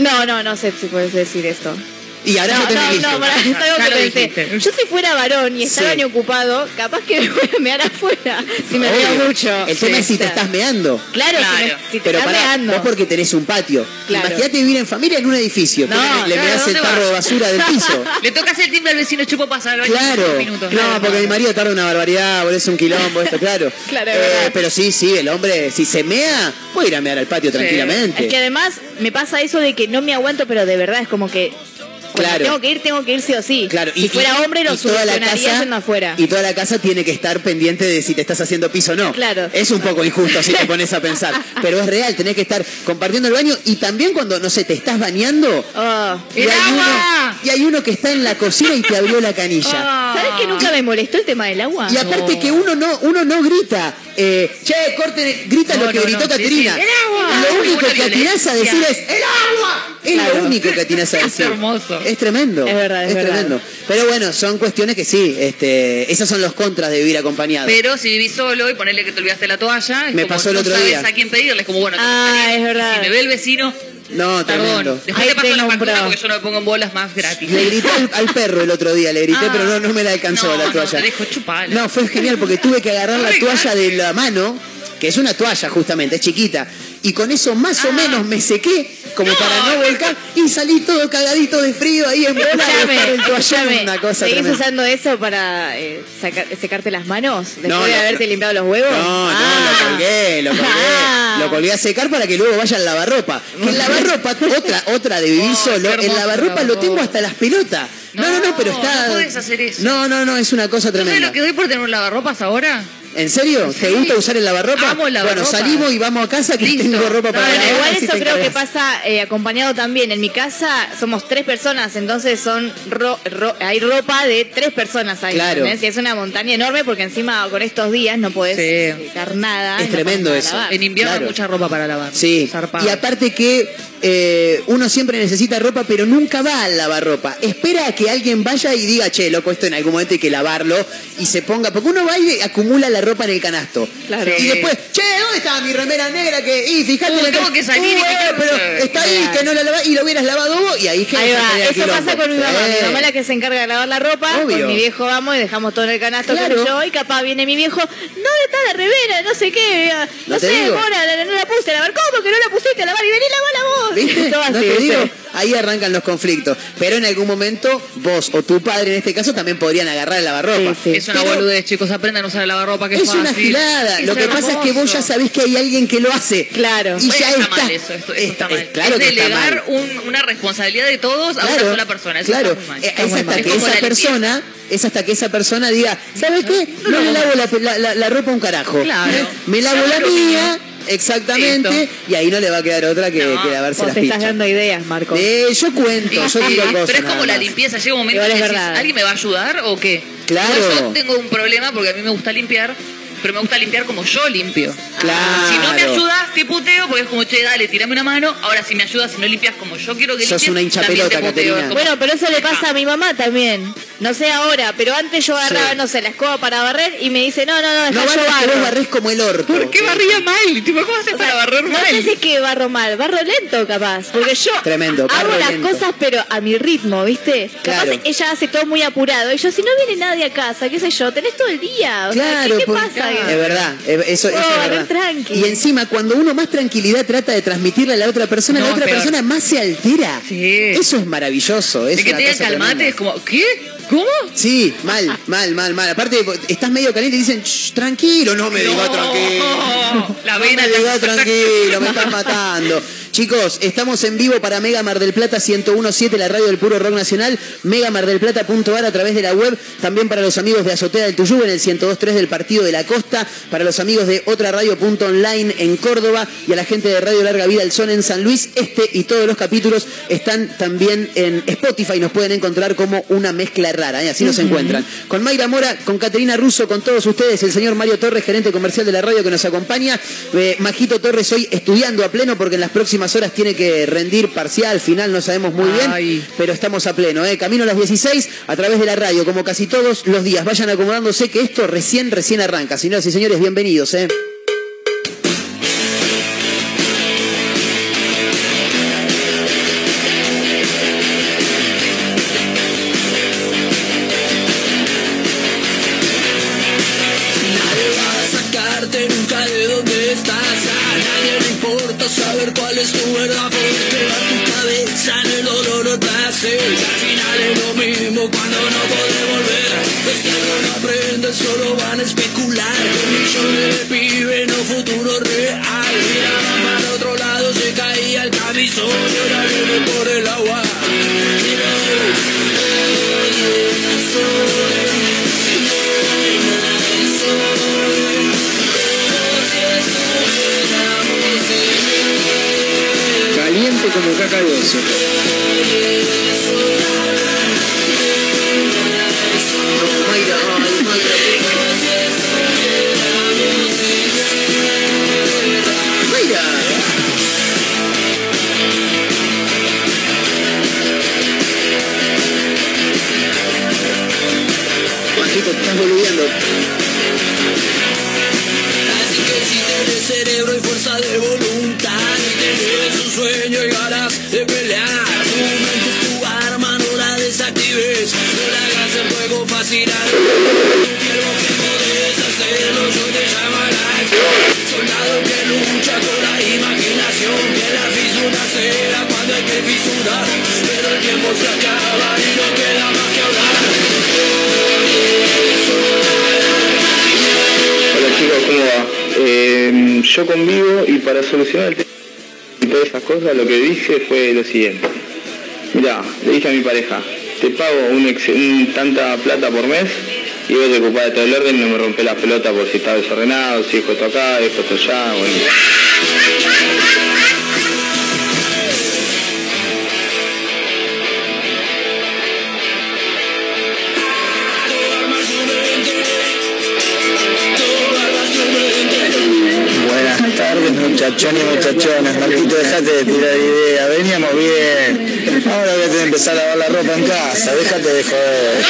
No, no, no sé si puedes decir esto. Y ahora No, no, listo. no, pará, es algo que lo pensé. dijiste. Yo si fuera varón y Sí. el baño ocupado, capaz que me voy a mear afuera. Si me veo mucho. El tema Sí, es si te está. estás meando. Claro, si, Claro. me, si te Pero estás meando. vos porque tenés un patio. Claro. Imagínate vivir en familia en un edificio. No, le, claro, meás el ¿dónde tarro vas? de basura del piso. Le toca hacer el timbre al vecino chupo pasar al baño en Claro, minutos. no, porque mi marido tarda una barbaridad, es un quilombo esto, claro. Claro, Eh, pero sí, sí, el hombre, si se mea, puede ir a mear al patio tranquilamente. Es que además me pasa eso de que no me aguanto, pero de verdad es como que cuando Claro. tengo que ir, tengo que ir sí o sí. Claro, si fuera hombre lo y toda la solucionaría casa- yendo afuera. Y toda la casa tiene que estar pendiente de si te estás haciendo piso o no. Claro. Es un poco injusto si te pones a pensar. Pero es real, tenés que estar compartiendo el baño y también cuando, no sé, te estás bañando. Oh. y ¡El hay agua! Uno, y hay uno que está en la cocina y te abrió la canilla. Ah. ¿Sabes que nunca me molestó el tema del agua? Y aparte No. que uno no, uno no grita, eh, che, corte, grita No, lo que no, gritó sí, Caterina. sí. ¡El agua! Lo único que atinás a decir es ¡el agua! Es Claro. lo único que atinás a Es decir. hermoso. Es tremendo. Es verdad, es verdad. tremendo. Pero bueno, son cuestiones que sí, este, esas son los contras de vivir acompañado. Pero si vivís solo y ponerle que te olvidaste la toalla, es Me como pasó el no otro sabes día. a quién pedirle, es como bueno, Ah, es verdad. Si me ve el vecino, no, tremendo. Después Ahí te paso la pro. porque yo no me pongo en bolas más gratis. Le grité al, al perro el otro día, le grité, Ah. pero no, no me la alcanzó No, la no, toalla. te dejo chupala. No, fue genial porque tuve que agarrar la toalla de la mano, que es una toalla justamente, es chiquita, y con eso más o Ah. menos me sequé como No, para no no. volcar y salí todo cagadito de frío ahí en bola el toallón, una cosa ¿Seguís tremenda. usando eso para eh, sacar- secarte las manos después No, de no, haberte no. limpiado los huevos? No, no, Ah. lo colgué, lo colgué. Ah. Lo colgué a secar para que luego vaya al lavarropa. Que el lavarropa, otra, otra de vivir Oh, solo, qué el hermoso lavarropa lo tengo hasta las pelotas. No, no, no, pero No, está. no podés hacer eso. No, no, no, es una cosa ¿Sabes tremenda. lo que doy por tener un lavarropas ahora? ¿En serio? ¿Te Sí. gusta usar el lavarropa? Amo el Bueno, lavarropa. salimos y vamos a casa que Listo. tengo ropa para no, Bueno, lavar, igual eso creo que pasa eh, acompañado también. En mi casa somos tres personas, entonces son ro- ro- hay ropa de tres personas ahí. Claro. Y es una montaña enorme porque encima con estos días no podés Sí. nada. Es no tremendo eso. lavar. En invierno Claro. hay mucha ropa para lavar. Sí, Zarpado. y aparte que eh, uno siempre necesita ropa, pero nunca va al lavarropa. Espera a que alguien vaya y diga, che, loco, esto en algún momento hay que lavarlo y se ponga, porque uno va y acumula la ropa en el canasto. Claro. Y después, che, ¿dónde está mi remera negra? Que, y fíjate, la tengo que salir y me eh, quedo- pero está ahí Claro. que no la lavás y lo hubieras lavado vos y ahí que Ahí va, eso pasa con mi mamá. Eh. Mi mamá es la que se encarga de lavar la ropa, Obvio. con mi viejo vamos y dejamos todo en el canasto Claro. yo, y capaz viene mi viejo, ¿dónde está la remera? No sé qué, no, sé. Mora, la- no la puse a lavar, ¿cómo que no la pusiste a lavar? Y vení, lavala vos, ¿Viste? Ahí arrancan los conflictos. Pero en algún momento, vos o tu padre en este caso también podrían agarrar el lavarropa. Sí, sí. Es una Pero- boludez, chicos. Aprendan a usar el lavarropa, que es, Es una gilada. Es Lo que pasa es que vos ya sabés que hay alguien que lo hace. Claro. Y Bueno, ya está, está. mal eso, esto, está mal. eh, claro es que está delegar mal. un- una responsabilidad de todos a una sola persona. Eso claro. está muy mal. Eh, Está es hasta mal. que Es como esa persona, es hasta que esa persona diga, ¿sabes qué? No, No le lavo la, la- la- la ropa un carajo. Claro. ¿eh? Me lavo la mía, exactamente, y ahí no le va a quedar otra que, No, que lavarse Vos las te estás pichas. dando ideas, Marco. Eh, yo cuento, yo Sí, digo cosas. pero es como la limpieza, llega un momento que decís. ¿alguien me va a ayudar o qué? Claro. Yo tengo un problema porque a mí me gusta limpiar, pero me gusta limpiar como yo limpio. Claro. Si no me ayudas, te puteo porque es como, che, dale, tirame una mano. Ahora, si me ayudas, si no limpias como yo quiero que Sos limpies, una hincha también te pelota, puteo. Caterina. Es como, Bueno, pero eso le pasa a mi mamá también. No sé ahora, pero antes yo agarraba, Sí. no sé, la escoba para barrer y me dice, no, no, no, No yo que vos barro. barrés como el orto. ¿Por qué barría mal? Tipo, ¿Cómo haces O sea, para barrer no mal? sé si es que barro mal, barro lento capaz. Porque yo Tremendo, hago barro las lento. cosas pero a mi ritmo, ¿viste? Capaz Claro. ella hace todo muy apurado. Y yo, si no viene nadie a casa, qué sé yo, tenés todo el día. O sea, Claro, ¿qué, qué por- pasa? Es verdad, eso, eso Oh, es re verdad. tranqui. Y encima, cuando uno más tranquilidad trata de transmitirle a la otra persona, la otra peor. persona más se altera. Sí. Eso es maravilloso. Es Es que te cosa calmate, tremenda. es como, ¿qué? ¿Cómo? Sí, mal, mal, mal, mal. Aparte, estás medio caliente y dicen, "Shh, tranquilo, no me digas No. tranquilo. La no vena me digas tranquilo, me están matando. Chicos, estamos en vivo para Mega Mar del Plata 1017, la radio del puro rock nacional, megamardelplata.ar a través de la web, también para los amigos de Azotea del Tuyú en el 1023 del Partido de la Costa, para los amigos de otra radio.online en Córdoba y a la gente de Radio Larga Vida El Son en San Luis. Este y todos los capítulos están también en Spotify, nos pueden encontrar como una mezcla rara, ¿eh? así nos encuentran. Con Mayra Mora, con Caterina Russo, con todos ustedes, el señor Mario Torres, gerente comercial de la radio que nos acompaña. Eh, Majito Torres hoy estudiando a pleno porque en las próximas horas tiene que rendir parcial, final, no sabemos muy bien, Ay. pero estamos a pleno. ¿eh? Camino a las 16 a través de la radio, como casi todos los días. Vayan acomodándose que esto recién, recién arranca. Señoras y señores, bienvenidos. ¿eh? Yo convivo y para solucionar el tema y todas esas cosas lo que dije fue lo siguiente. Mirá, le dije a mi pareja, te pago un, ex- un tanta plata por mes y vos te ocupás de todo el orden y no me rompés la pelota por si está desordenado, si dejo esto acá, dejo esto allá, bueno. Muchachones y muchachonas, Marquito dejate de tirar idea, veníamos bien, ahora voy a tener que empezar a lavar la ropa en casa, déjate de joder.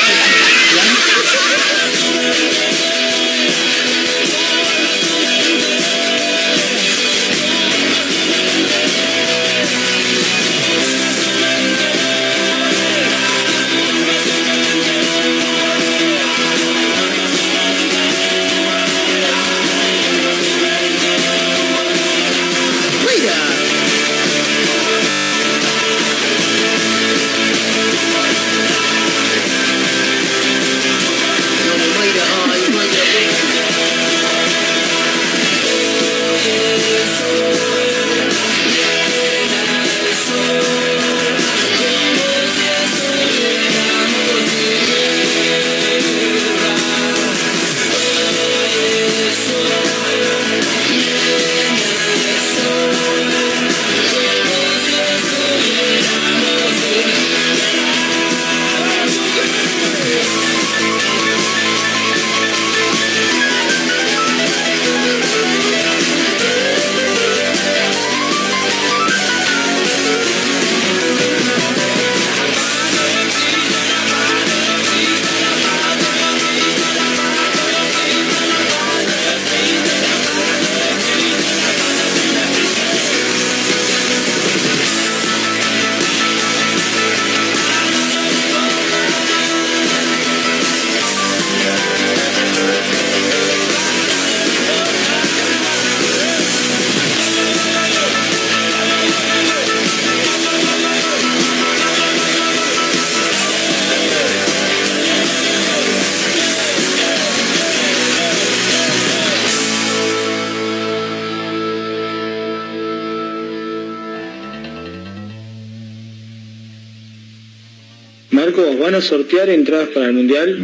Sortear entradas para el mundial?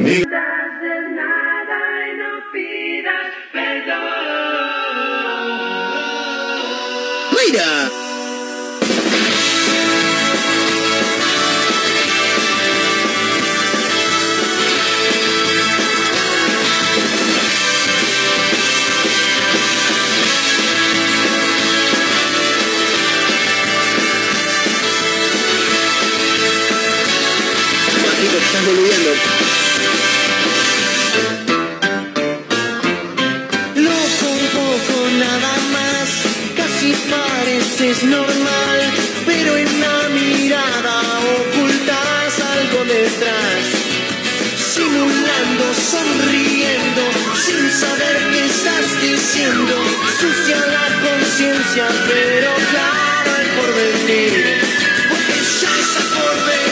Sucia la conciencia, pero claro el porvenir, porque ya está por venir.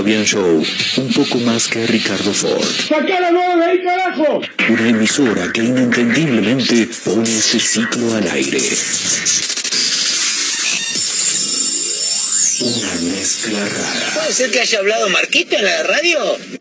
Fabián Show un poco más que Ricardo Ford. ¡Sacá la de ahí, carajo! Una emisora que inentendiblemente pone este ciclo al aire. Una mezcla rara. ¿Puede ser que haya hablado Marquito en la radio?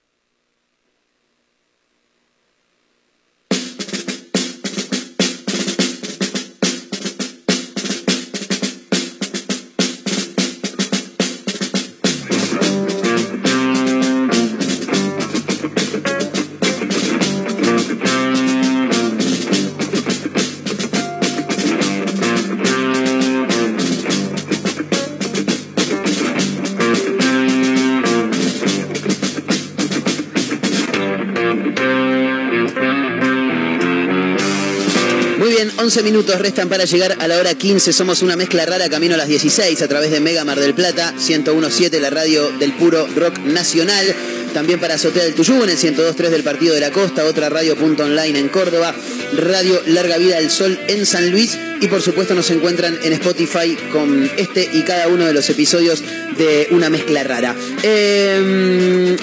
11 minutos restan para llegar a la hora 15. Somos una mezcla rara camino a las 16 a través de Mega Mar del Plata, 1017, la radio del puro rock nacional. También para Azotea del Tuyú en el 102.3 del Partido de la Costa, otra radio punto online en Córdoba, Radio Larga Vida del Sol en San Luis y por supuesto nos encuentran en Spotify con este y cada uno de los episodios de Una Mezcla Rara. Eh,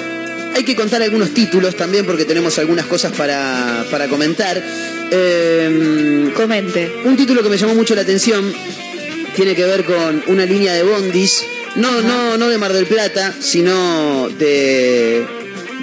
hay que contar algunos títulos también porque tenemos algunas cosas para, para comentar. Eh, Comente. un título que me llamó mucho la atención tiene que ver con una línea de bondis, no, no, no de Mar del Plata, sino de,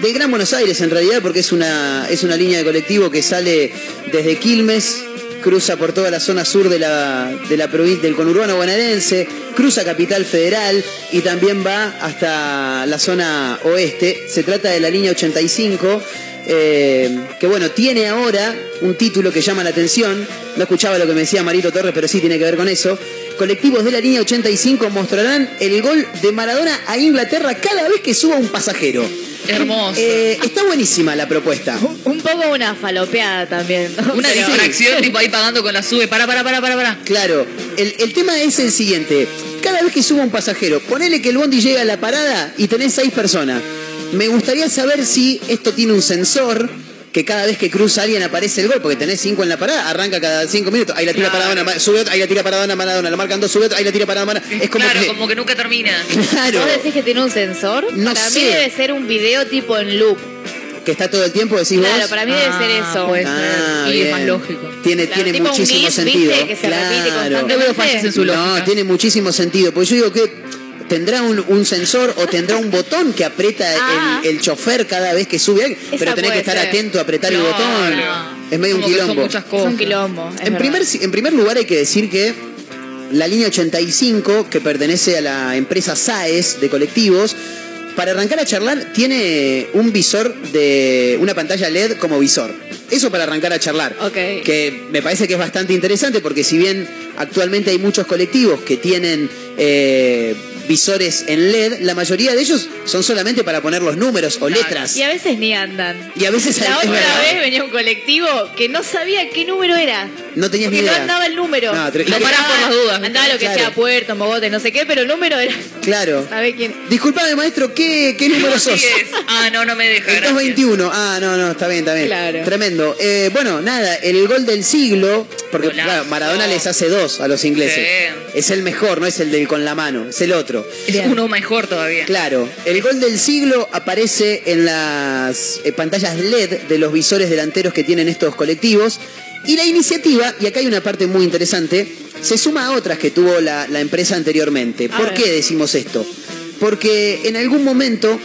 de Gran Buenos Aires en realidad, porque es una, es una línea de colectivo que sale desde Quilmes, cruza por toda la zona sur de la, de la provincia del conurbano bonaerense, cruza Capital Federal y también va hasta la zona oeste. Se trata de la línea 85. Eh, que bueno, tiene ahora un título que llama la atención. No escuchaba lo que me decía Marito Torres, pero sí tiene que ver con eso. Colectivos de la línea 85 mostrarán el gol de Maradona a Inglaterra cada vez que suba un pasajero. Hermoso. Eh, está buenísima la propuesta. Un poco una falopeada también. Una Pero- distracción, tipo ahí pagando con la sube. Para, para, para, para, para. Claro, el, el tema es el siguiente. Cada vez que suba un pasajero, ponele que el bondi llega a la parada y tenés seis personas. Me gustaría saber si esto tiene un sensor que cada vez que cruza alguien aparece el gol, porque tenés cinco en la parada, arranca cada cinco minutos, ahí la tira Claro. para sube otra, ahí la tira para Maradona, la marcan dos, sube otra, ahí la tira para Maradona. Es como claro, que... como que nunca termina. Claro, ¿Vos decís que tiene un sensor? No para sé. mí debe ser un video tipo en loop. que está todo el tiempo, decís Claro, vos. para mí debe ser Ah, eso. puede Ah, ser. Y es más lógico. Tiene, Claro, tiene muchísimo GIF, sentido. ¿viste? Que se Claro. No veo fallas en su No, lógica. tiene muchísimo sentido. Porque yo digo que tendrá un, un sensor o tendrá un botón que aprieta Ah. el, el chofer cada vez que sube pero tenés que estar ser. atento a apretar el botón. Es medio un son quilombo. Es un quilombo. es En verdad. primer, en primer lugar hay que decir que la línea 85, que pertenece a la empresa SAES de colectivos, para arrancar a charlar tiene un visor de una pantalla LED como visor. Eso para arrancar a charlar. Ok. Que me parece que es bastante interesante porque si bien actualmente hay muchos colectivos que tienen eh, visores en LED, la mayoría de ellos son solamente para poner los números o letras. Y a veces ni andan. Y a veces La otra verdad. vez venía un colectivo que no sabía qué número era. No tenías ni Porque no idea. andaba el número. No, tre- Lo parás por las dudas. Andaba lo que Claro. sea Puerto, Mogote, no sé qué, pero el número era. Claro. ¿Sabe quién? Disculpame, maestro, ¿qué, qué número sos? Así es. Ah, no, no me deja. El gracias. 221. Ah, no, no, está bien, está bien. Claro. Tremendo. Eh, bueno, nada, el gol del siglo, porque Golazo. claro, Maradona les hace dos a los ingleses. Sí. Es el mejor, no es el del con la mano, es el otro. Es uno mejor todavía. Claro, el gol del siglo aparece en las eh, pantallas LED de los visores delanteros que tienen estos colectivos. Y la iniciativa, y acá hay una parte muy interesante, se suma a otras que tuvo la, la empresa anteriormente. A ¿Por ver. qué decimos esto? Porque en algún momento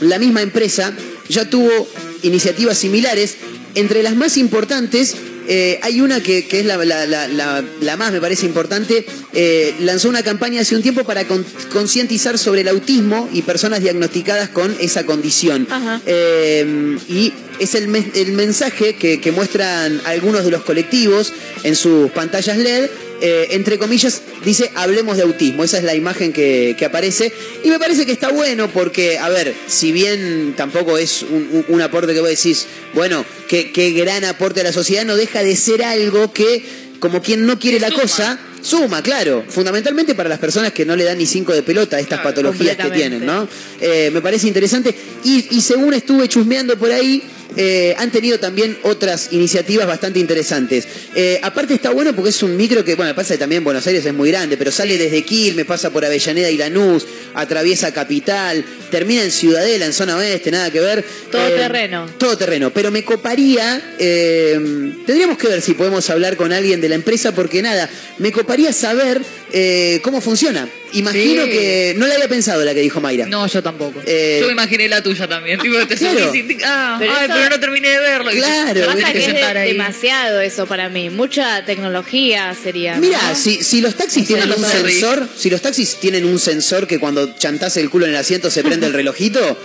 la misma empresa ya tuvo iniciativas similares. Entre las más importantes, eh, hay una que, que es la, la- la- la- la más, me parece importante, eh, lanzó una campaña hace un tiempo para con- concientizar sobre el autismo y personas diagnosticadas con esa condición. Ajá. Eh, y es el, men- el mensaje que, que muestran algunos de los colectivos en sus pantallas LED. Eh, entre comillas, dice hablemos de autismo. Esa es la imagen que, que aparece. Y me parece que está bueno porque, a ver, si bien tampoco es un, un- un aporte que vos decís, bueno, qué, qué gran aporte a la sociedad, no deja de ser algo que, como quien no quiere la suma. cosa, suma, claro. Fundamentalmente para las personas que no le dan ni cinco de pelota a estas Claro, patologías que tienen, ¿no? Eh, me parece interesante. Y, y según estuve chusmeando por ahí, eh, han tenido también otras iniciativas bastante interesantes. Eh, aparte está bueno porque es un micro que, bueno, pasa que también Buenos Aires es muy grande, pero sale desde Quilmes, pasa por Avellaneda y Lanús, atraviesa Capital, termina en Ciudadela, en zona oeste, nada que ver. Todo Eh, terreno. Todo terreno, pero me coparía, tendríamos que ver si podemos hablar con alguien de la empresa, porque nada, me coparía saber eh, cómo funciona. Imagino Sí. que no la había pensado la que dijo Mayra. No, yo tampoco. Eh, yo me imaginé la tuya también. Tipo, te Claro. subís y- ah, Pero ay, eso- pero no terminé de verlo. Claro, Pasa que es de- demasiado eso para mí. Mucha tecnología sería. Mira, ¿no? si, si los taxis tienen un sensor, si los taxis tienen un sensor que cuando chantás el culo en el asiento se prende el relojito,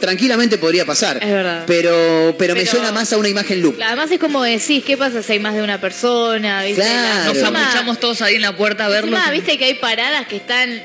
tranquilamente podría pasar. Es verdad. Pero, pero, me suena más a una imagen loop. Además es como decís, ¿qué pasa si hay más de una persona? ¿viste? Claro. Nos amuchamos todos ahí en la puerta a verlo. encima, viste que hay paradas que están eh,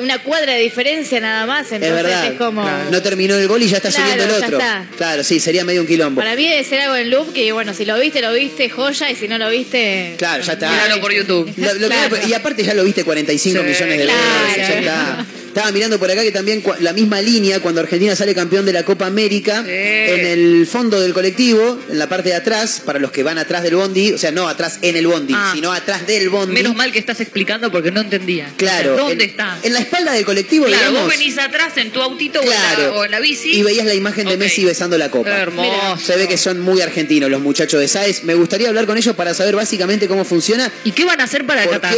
una cuadra de diferencia nada más, Es entonces verdad. es como... No terminó el gol y ya está Claro, subiendo el ya otro. está. Claro, sí, sería medio un quilombo. Para mí debe ser algo en loop que, bueno, si lo viste, lo viste, joya, y si no lo viste... Claro, ya está. Míralo por YouTube. Lo- lo que- Claro. y aparte ya lo viste 45 Sí, millones de claro. veces. Ya está. Estaba mirando por acá que también la misma línea, cuando Argentina sale campeón de la Copa América, Sí. en el fondo del colectivo, en la parte de atrás, para los que van atrás del bondi, o sea, no atrás en el bondi, Ah. sino atrás del bondi. Menos mal que estás explicando porque no entendía. Claro. O sea, ¿Dónde en, está? En la espalda del colectivo, Claro, digamos. vos venís atrás en tu autito o en la- Claro. o, en la, bici. Y veías la imagen de. Messi besando la copa. Hermoso. Se ve que son muy argentinos los muchachos de SAES. Me gustaría hablar con ellos para saber básicamente cómo funciona. ¿Y qué van a hacer para ¿Por Qatar?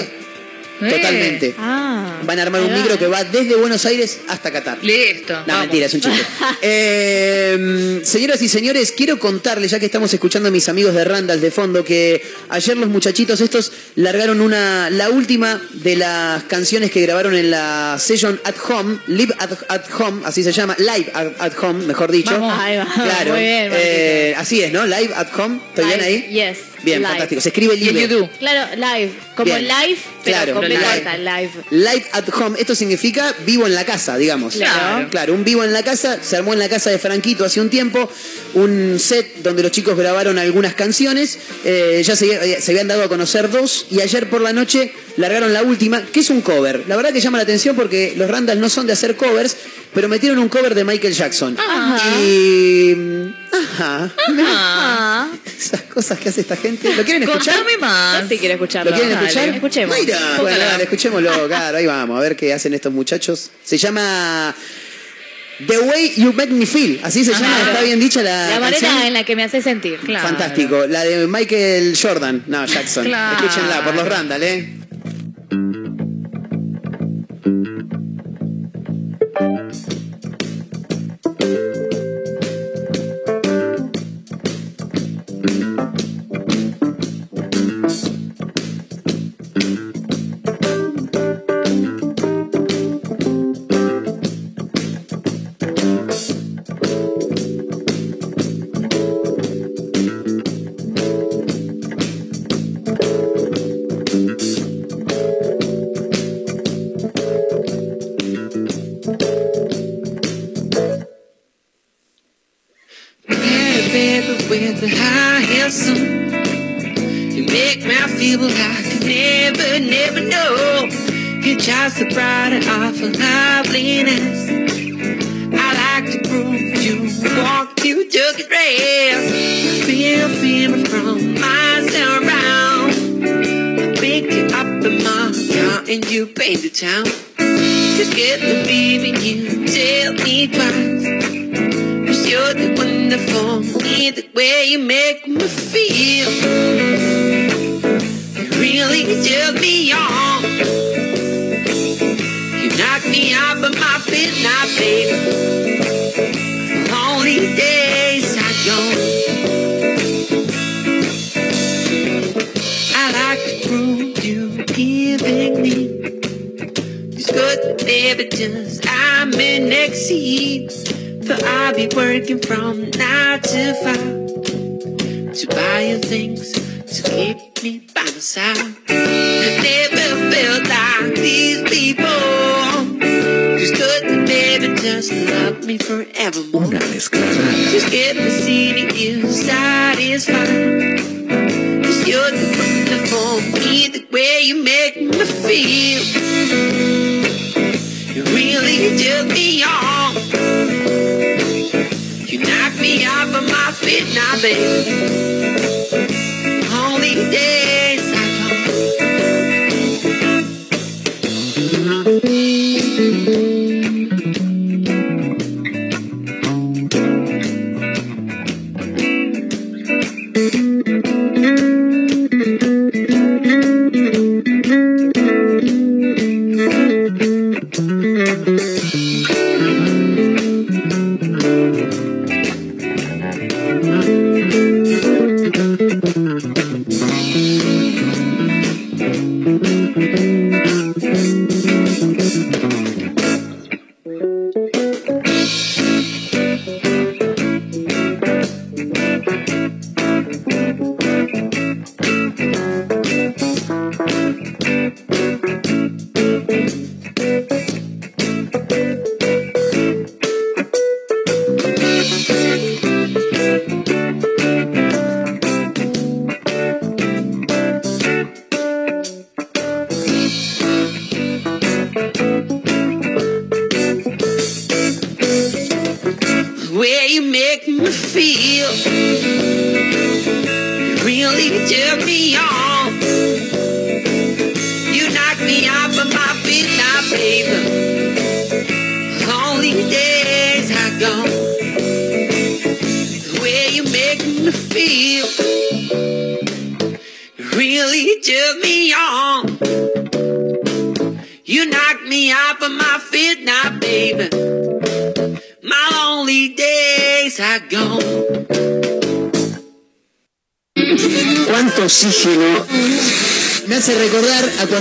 Totalmente. Ah. Van a armar un micro que va desde Buenos Aires hasta Qatar. Listo. No, vamos. mentira, es un chiste. Eh, señoras y señores, quiero contarles, ya que estamos escuchando a mis amigos de Randall de fondo, que ayer los muchachitos estos largaron una, la última de las canciones que grabaron en la session at home, live at, at home, así se llama, live at, at home, mejor dicho. Vamos. Ahí va. Claro. Muy bien. Eh, así es, ¿no? Live at home. ¿Estoy bien ahí? Yes. Bien, live. fantástico. Se escribe live. you do. Claro, live. Como Bien. live, pero Claro, con live. corta, live. Live at home, esto significa vivo en la casa, digamos. Claro. Claro, un vivo en la casa, se armó en la casa de Franquito hace un tiempo, un set donde los chicos grabaron algunas canciones, eh, ya se, eh, se habían dado a conocer dos y ayer por la noche largaron la última, que es un cover. La verdad que llama la atención porque los Randall no son de hacer covers, pero metieron un cover de Michael Jackson. Ajá. Y... Ajá. Ah. Esas cosas que hace esta gente. ¿Lo quieren escuchar? Contame más. Yo sí quiero escucharlo. ¿Lo quieren Dale, escuchar? Escuchemos. Mira, bueno, dale, escuchémoslo, claro, ahí vamos, a ver qué hacen estos muchachos. Se llama The Way You Make Me Feel, así se llama, está bien dicha la, La manera canción? en la que me hace sentir. Claro. Fantástico, la de Michael Jordan, no, Jackson. Claro. Escúchenla por los Randall, ¿eh?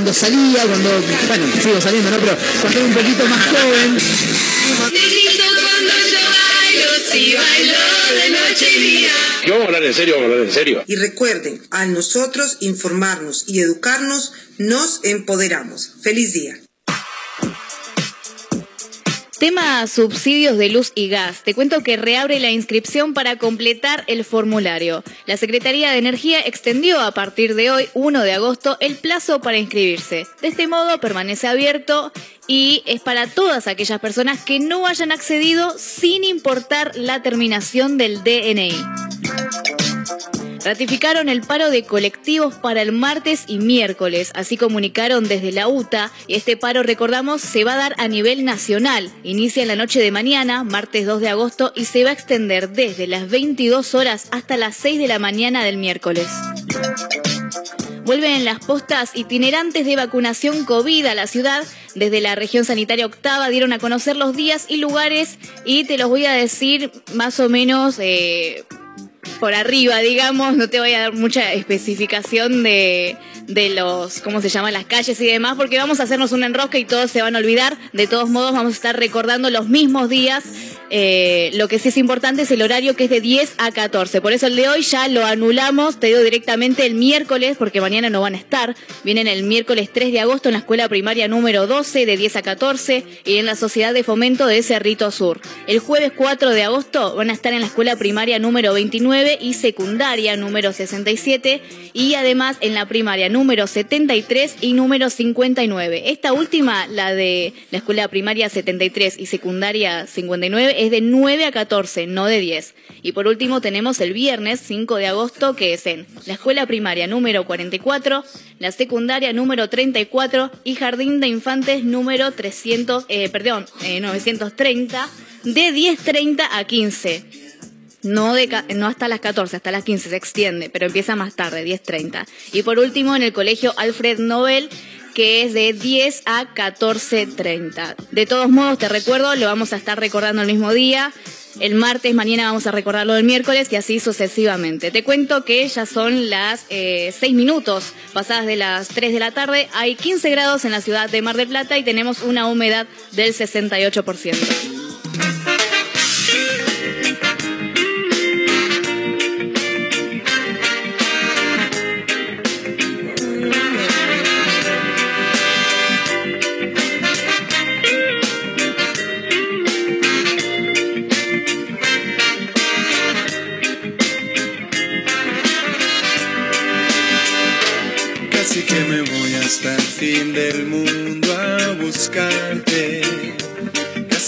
Cuando salía, cuando, bueno, sigo saliendo, ¿no? Pero cuando era un poquito más joven. cuando yo bailo, si bailo de noche y día. Que vamos a hablar en serio, vamos a hablar en serio. Y recuerden, al nosotros informarnos y educarnos, nos empoderamos. Feliz día. Tema subsidios de luz y gas. Te cuento que reabre la inscripción para completar el formulario. La Secretaría de Energía extendió a partir de hoy, 1 de agosto, el plazo para inscribirse. De este modo permanece abierto y es para todas aquellas personas que no hayan accedido sin importar la terminación del DNI. Ratificaron el paro de colectivos para el martes y miércoles, así comunicaron desde la UTA, y este paro, recordamos, se va a dar a nivel nacional. Inicia en la noche de mañana, martes 2 de agosto, y se va a extender desde las 22 horas hasta las 6 de la mañana del miércoles. Vuelven las postas itinerantes de vacunación COVID a la ciudad. Desde la región sanitaria octava dieron a conocer los días y lugares y te los voy a decir más o menos eh, por arriba, digamos, no te voy a dar mucha especificación de, de los, ¿cómo se llaman? Las calles y demás, porque vamos a hacernos una enrosca y todos se van a olvidar. De todos modos, vamos a estar recordando los mismos días. Eh, lo que sí es importante es el horario que es de 10 a 14. Por eso el de hoy ya lo anulamos, te digo directamente el miércoles, porque mañana no van a estar. Vienen el miércoles 3 de agosto en la escuela primaria número 12 de 10 a 14 y en la Sociedad de Fomento de Cerrito Sur. El jueves 4 de agosto van a estar en la escuela primaria número 29 y secundaria número 67 y además en la primaria número 73 y número 59. Esta última, la de la escuela primaria 73 y secundaria 59, es de 9 a 14, no de 10. Y por último tenemos el viernes 5 de agosto que es en la escuela primaria número 44, la secundaria número 34 y jardín de infantes número 300, eh, perdón, eh, 930 de 10.30 a 15. No, no hasta las 14, hasta las 15 se extiende, pero empieza más tarde, 10.30. Y por último, en el colegio Alfred Nobel, que es de 10 a 14.30. De todos modos, te recuerdo, lo vamos a estar recordando el mismo día. El martes, mañana vamos a recordarlo el miércoles y así sucesivamente. Te cuento que ya son las 6 minutos pasadas de las 3 de la tarde. Hay 15 grados en la ciudad de Mar del Plata y tenemos una humedad del 68%.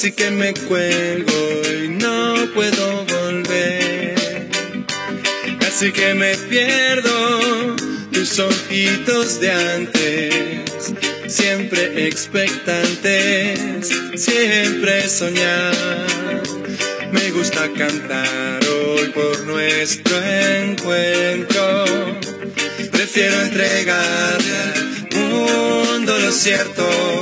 Casi que me cuelgo y no puedo volver. Casi que me pierdo tus ojitos de antes. Siempre expectantes, siempre soñar. Me gusta cantar hoy por nuestro encuentro. Prefiero entregarle al mundo lo cierto.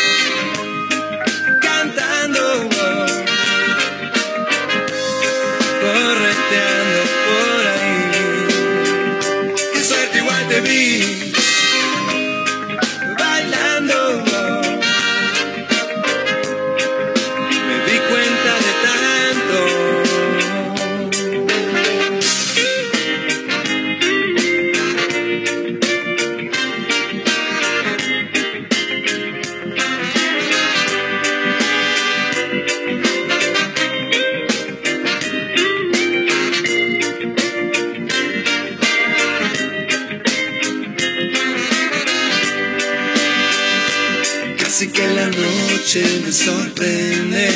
sorprende,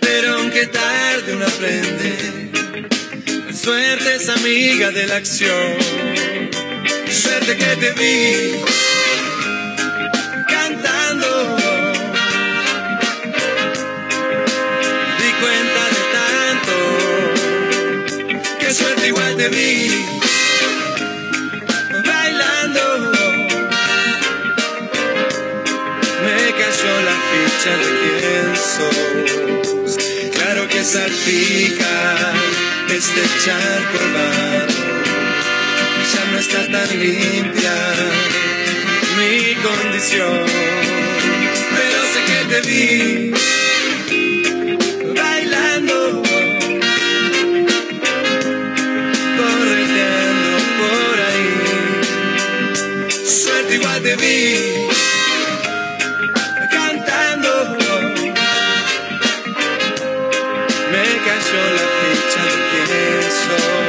pero aunque tarde uno aprende, suerte es amiga de la acción. Suerte que te vi cantando, di cuenta de tanto, que suerte igual te vi. Cayó la ficha de quién sos. Claro que salpica este charco hermano. Ya no está tan limpia mi condición. Pero sé que te vi bailando. correteando por ahí. Suerte igual te vi cayó la ficha de quién.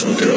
So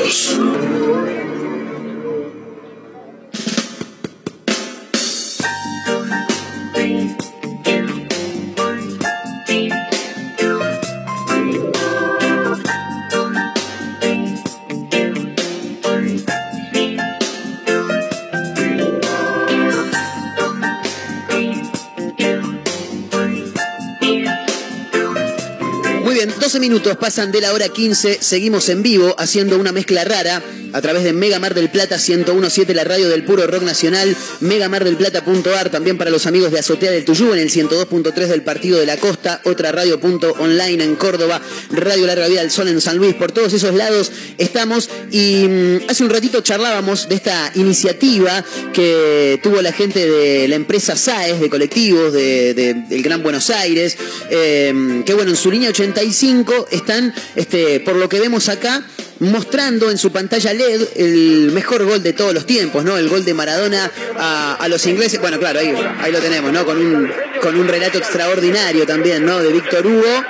minutos pasan de la hora 15, seguimos en vivo haciendo una mezcla rara a través de Mega Mar del Plata 1017, la radio del puro rock nacional, megamardelplata.ar, también para los amigos de Azotea del Tuyú en el 102.3 del Partido de la Costa, otra radio punto online en Córdoba, Radio Larga Vida del Sol en San Luis, por todos esos lados estamos. Y mm, hace un ratito charlábamos de esta iniciativa que tuvo la gente de la empresa SAES, de colectivos de, de- del Gran Buenos Aires, eh, que bueno, en su línea 85 están, este, por lo que vemos acá, mostrando en su pantalla LED el mejor gol de todos los tiempos, ¿no? El gol de Maradona a, los ingleses. Bueno, claro, ahí, ahí lo tenemos, ¿no? Con un, con un relato extraordinario también, ¿no? De Víctor Hugo.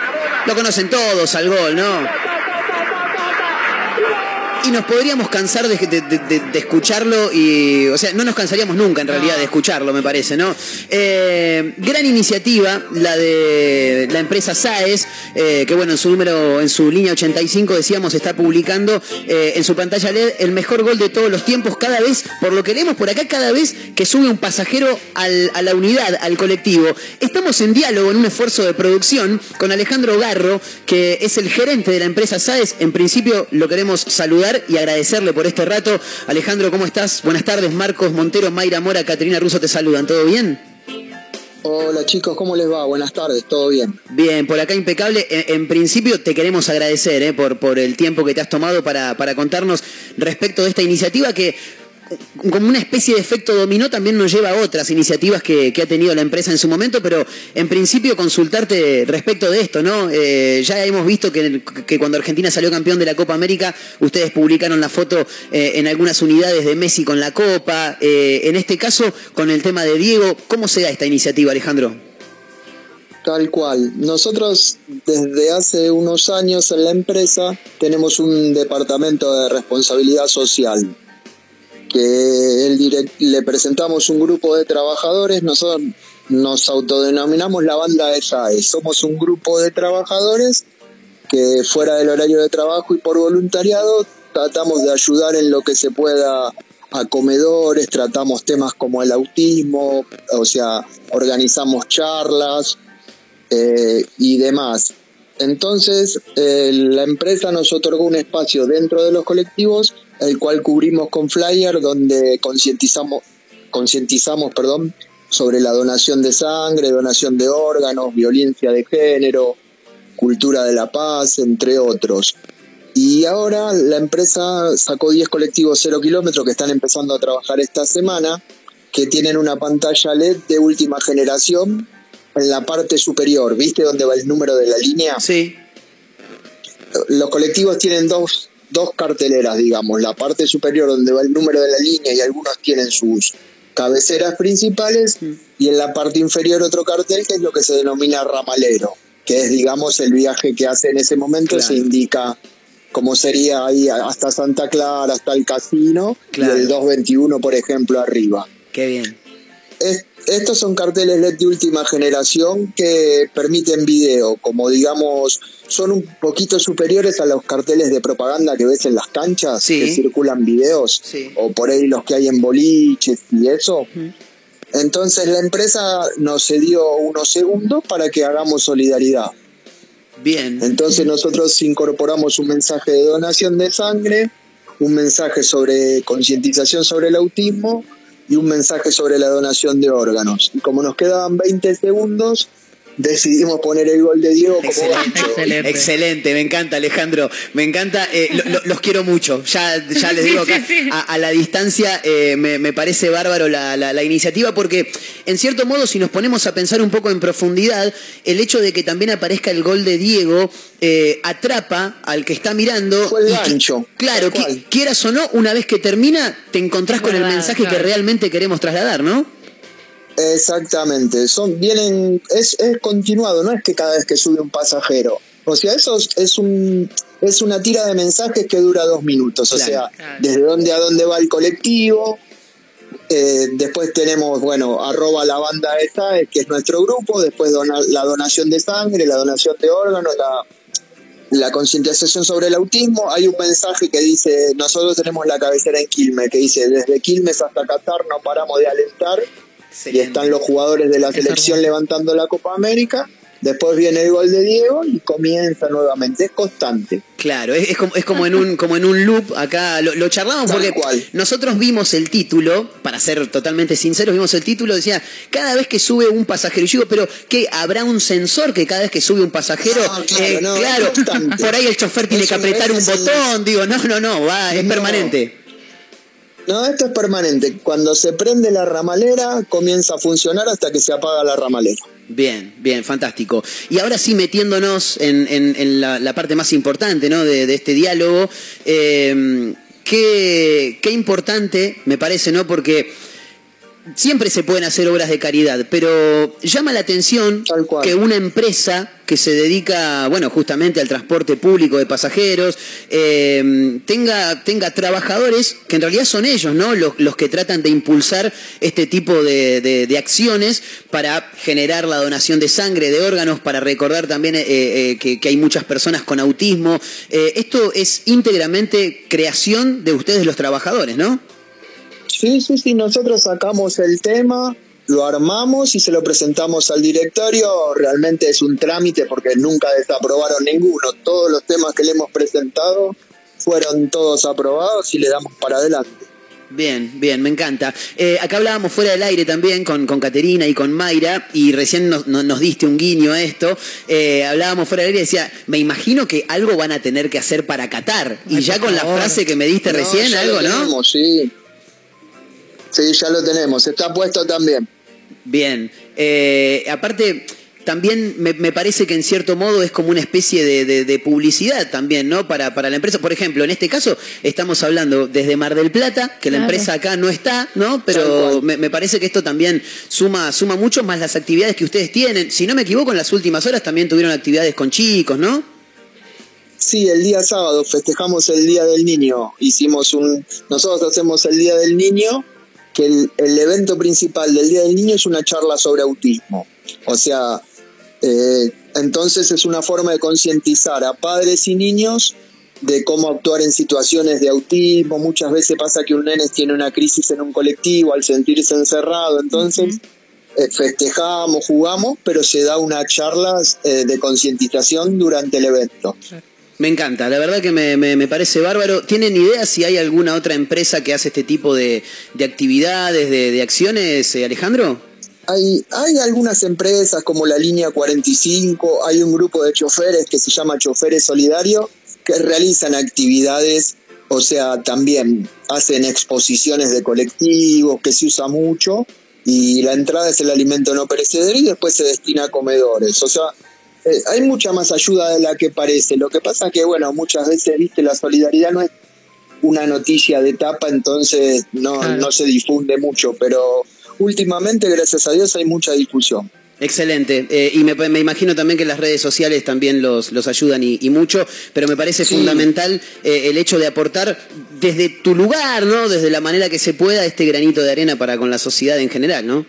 Lo conocen todos al gol, ¿no? Y nos podríamos cansar de, de- de- de- de escucharlo y, o sea, no nos cansaríamos nunca en realidad de escucharlo, me parece, ¿no? Eh, gran iniciativa, la de la empresa SAES, eh, que bueno, en su número, en su línea 85 decíamos, está publicando eh, en su pantalla LED el mejor gol de todos los tiempos, cada vez, por lo que leemos por acá, cada vez que sube un pasajero al- a la unidad, al colectivo. Estamos en diálogo, en un esfuerzo de producción, con Alejandro Garro, que es el gerente de la empresa SAES. En principio lo queremos saludar y agradecerle por este rato. Alejandro, ¿cómo estás? Buenas tardes, Marcos Montero, Mayra Mora, Caterina Russo te saludan. ¿Todo bien? Hola chicos, ¿cómo les va? Buenas tardes, ¿todo bien? Bien, por acá impecable. En, en principio te queremos agradecer eh, por, por el tiempo que te has tomado para, para contarnos respecto de esta iniciativa que como una especie de efecto dominó también nos lleva a otras iniciativas que, ha tenido la empresa en su momento, pero en principio consultarte respecto de esto, ¿no? Eh, ya hemos visto que, que cuando Argentina salió campeón de la Copa América, ustedes publicaron la foto eh, en algunas unidades de Messi con la Copa. Eh, en este caso, con el tema de Diego, ¿cómo se da esta iniciativa, Alejandro? Tal cual. Nosotros desde hace unos años en la empresa tenemos un departamento de responsabilidad social que el direct- le presentamos un grupo de trabajadores, nosotros nos autodenominamos la banda de SAE, somos un grupo de trabajadores que fuera del horario de trabajo y por voluntariado tratamos de ayudar en lo que se pueda a comedores, tratamos temas como el autismo, o sea, organizamos charlas eh, y demás. Entonces, eh, la empresa nos otorgó un espacio dentro de los colectivos, el cual cubrimos con flyer, donde concientizamos, concientizamos, perdón, sobre la donación de sangre, donación de órganos, violencia de género, cultura de la paz, entre otros. Y ahora la empresa sacó 10 colectivos 0 kilómetros que están empezando a trabajar esta semana, que tienen una pantalla LED de última generación en la parte superior. ¿Viste dónde va el número de la línea? Sí. Los colectivos tienen dos, dos carteleras, digamos. La parte superior donde va el número de la línea y algunos tienen sus cabeceras principales y en la parte inferior otro cartel que es lo que se denomina ramalero, que es, digamos, el viaje que hace en ese momento. Claro. Se indica cómo sería ahí hasta Santa Clara, hasta el casino Claro. y el 221, por ejemplo, arriba. Qué bien. Es- estos son carteles LED de última generación que permiten video, como digamos, son un poquito superiores a los carteles de propaganda que ves en las canchas, Sí. que circulan videos, Sí. o por ahí los que hay en boliches y eso. Entonces la empresa nos cedió unos segundos para que hagamos solidaridad. Bien. Entonces nosotros incorporamos un mensaje de donación de sangre, un mensaje sobre concientización sobre el autismo y un mensaje sobre la donación de órganos. Y como nos quedaban 20 segundos, decidimos poner el gol de Diego como gancho. Excelente. Excelente, me encanta Alejandro, me encanta, eh, lo- lo- los quiero mucho, ya, ya les digo acá, sí, sí. A, a la distancia eh, me, me parece bárbaro la, la- la iniciativa porque en cierto modo si nos ponemos a pensar un poco en profundidad, el hecho de que también aparezca el gol de Diego eh, atrapa al que está mirando. Fue el que- gancho, claro, cual. quieras o no, una vez que termina, te encontrás con el mensaje que realmente queremos trasladar, ¿no? Exactamente, son vienen es, es continuado, no es que cada vez que sube un pasajero. O sea, eso es, es un es una tira de mensajes que dura dos minutos. O Claro. sea, Claro. desde dónde a dónde va el colectivo. Eh, después tenemos, bueno, arroba la banda esta, que es nuestro grupo. Después dona- la donación de sangre, la donación de órganos, la, la concientización sobre el autismo. Hay un mensaje que dice, nosotros tenemos la cabecera en Quilmes, que dice, desde Quilmes hasta Qatar no paramos de alentar y están los jugadores de la selección levantando la Copa América. Después viene el gol de Diego y comienza nuevamente. Es constante. Claro, es, es como, es como en un como en un loop acá lo, lo charlamos Tal porque cual. nosotros vimos el título, para ser totalmente sinceros, vimos el título decía cada vez que sube un pasajero. Y yo digo, pero ¿qué habrá un sensor que cada vez que sube un pasajero, No, claro, eh, no, claro, por ahí el chofer tiene que apretar un botón, digo, no, no, no, va, es No. permanente. No, esto es permanente. Cuando se prende la ramalera, comienza a funcionar hasta que se apaga la ramalera. Bien, bien, fantástico. Y ahora sí, metiéndonos en, en- la parte más importante ¿no? de, de este diálogo, eh, qué, qué importante me parece, ¿no? Porque siempre se pueden hacer obras de caridad, pero llama la atención que una empresa que se dedica, bueno, justamente al transporte público de pasajeros, eh, tenga, tenga trabajadores que en realidad son ellos, ¿no? Los, los que tratan de impulsar este tipo de, de- de acciones para generar la donación de sangre, de órganos, para recordar también eh, eh, que, que hay muchas personas con autismo. Eh, esto es íntegramente creación de ustedes los trabajadores, ¿no? Sí, sí, sí. Nosotros sacamos el tema, lo armamos y se lo presentamos al directorio. Realmente es un trámite porque nunca desaprobaron ninguno. Todos los temas que le hemos presentado fueron todos aprobados y le damos para adelante. Bien, bien, me encanta. Eh, acá hablábamos fuera del aire también con, con Caterina y con Mayra, y recién nos, nos- nos diste un guiño a esto. Eh, hablábamos fuera del aire y decía, me imagino que algo van a tener que hacer para Qatar. Y Ay, ya con la frase que me diste No, recién, algo, lo ¿no? tenemos, sí. Sí, ya lo tenemos, está puesto también. Bien. Eh, aparte, también me, me parece que en cierto modo es como una especie de, de- de publicidad también, ¿no? Para, para la empresa. Por ejemplo, en este caso estamos hablando desde Mar del Plata, que la Claro. empresa acá no está, ¿no? Pero me, me parece que esto también suma, suma mucho más las actividades que ustedes tienen. Si no me equivoco, en las últimas horas también tuvieron actividades con chicos, ¿no? Sí, el día sábado festejamos el Día del Niño. Hicimos un. Nosotros hacemos el Día del Niño, que el, el evento principal del Día del Niño es una charla sobre autismo. O sea, eh, entonces es una forma de concientizar a padres y niños de cómo actuar en situaciones de autismo. Muchas veces pasa que un nene tiene una crisis en un colectivo al sentirse encerrado. Entonces. eh, festejamos, jugamos, pero se da una charla eh, de concientización durante el evento. Me encanta, la verdad que me, me- parece bárbaro. ¿Tienen idea si hay alguna otra empresa que hace este tipo de, de actividades, de, de acciones, eh, Alejandro? Hay, hay algunas empresas como la línea 45, hay un grupo de choferes que se llama Choferes Solidario que realizan actividades, o sea, también hacen exposiciones de colectivos que se usa mucho y la entrada es el alimento no perecedero y después se destina a comedores. O sea, eh, hay mucha más ayuda de la que parece. Lo que pasa que, bueno, muchas veces, viste, la solidaridad no es una noticia de tapa, entonces no, no se difunde mucho, pero últimamente, gracias a Dios, hay mucha difusión. Excelente. Eh, y me, me imagino también que las redes sociales también los, los ayudan y, y mucho, pero me parece Sí. fundamental eh, el hecho de aportar desde tu lugar, ¿no? Desde la manera que se pueda este granito de arena para con la sociedad en general, ¿no?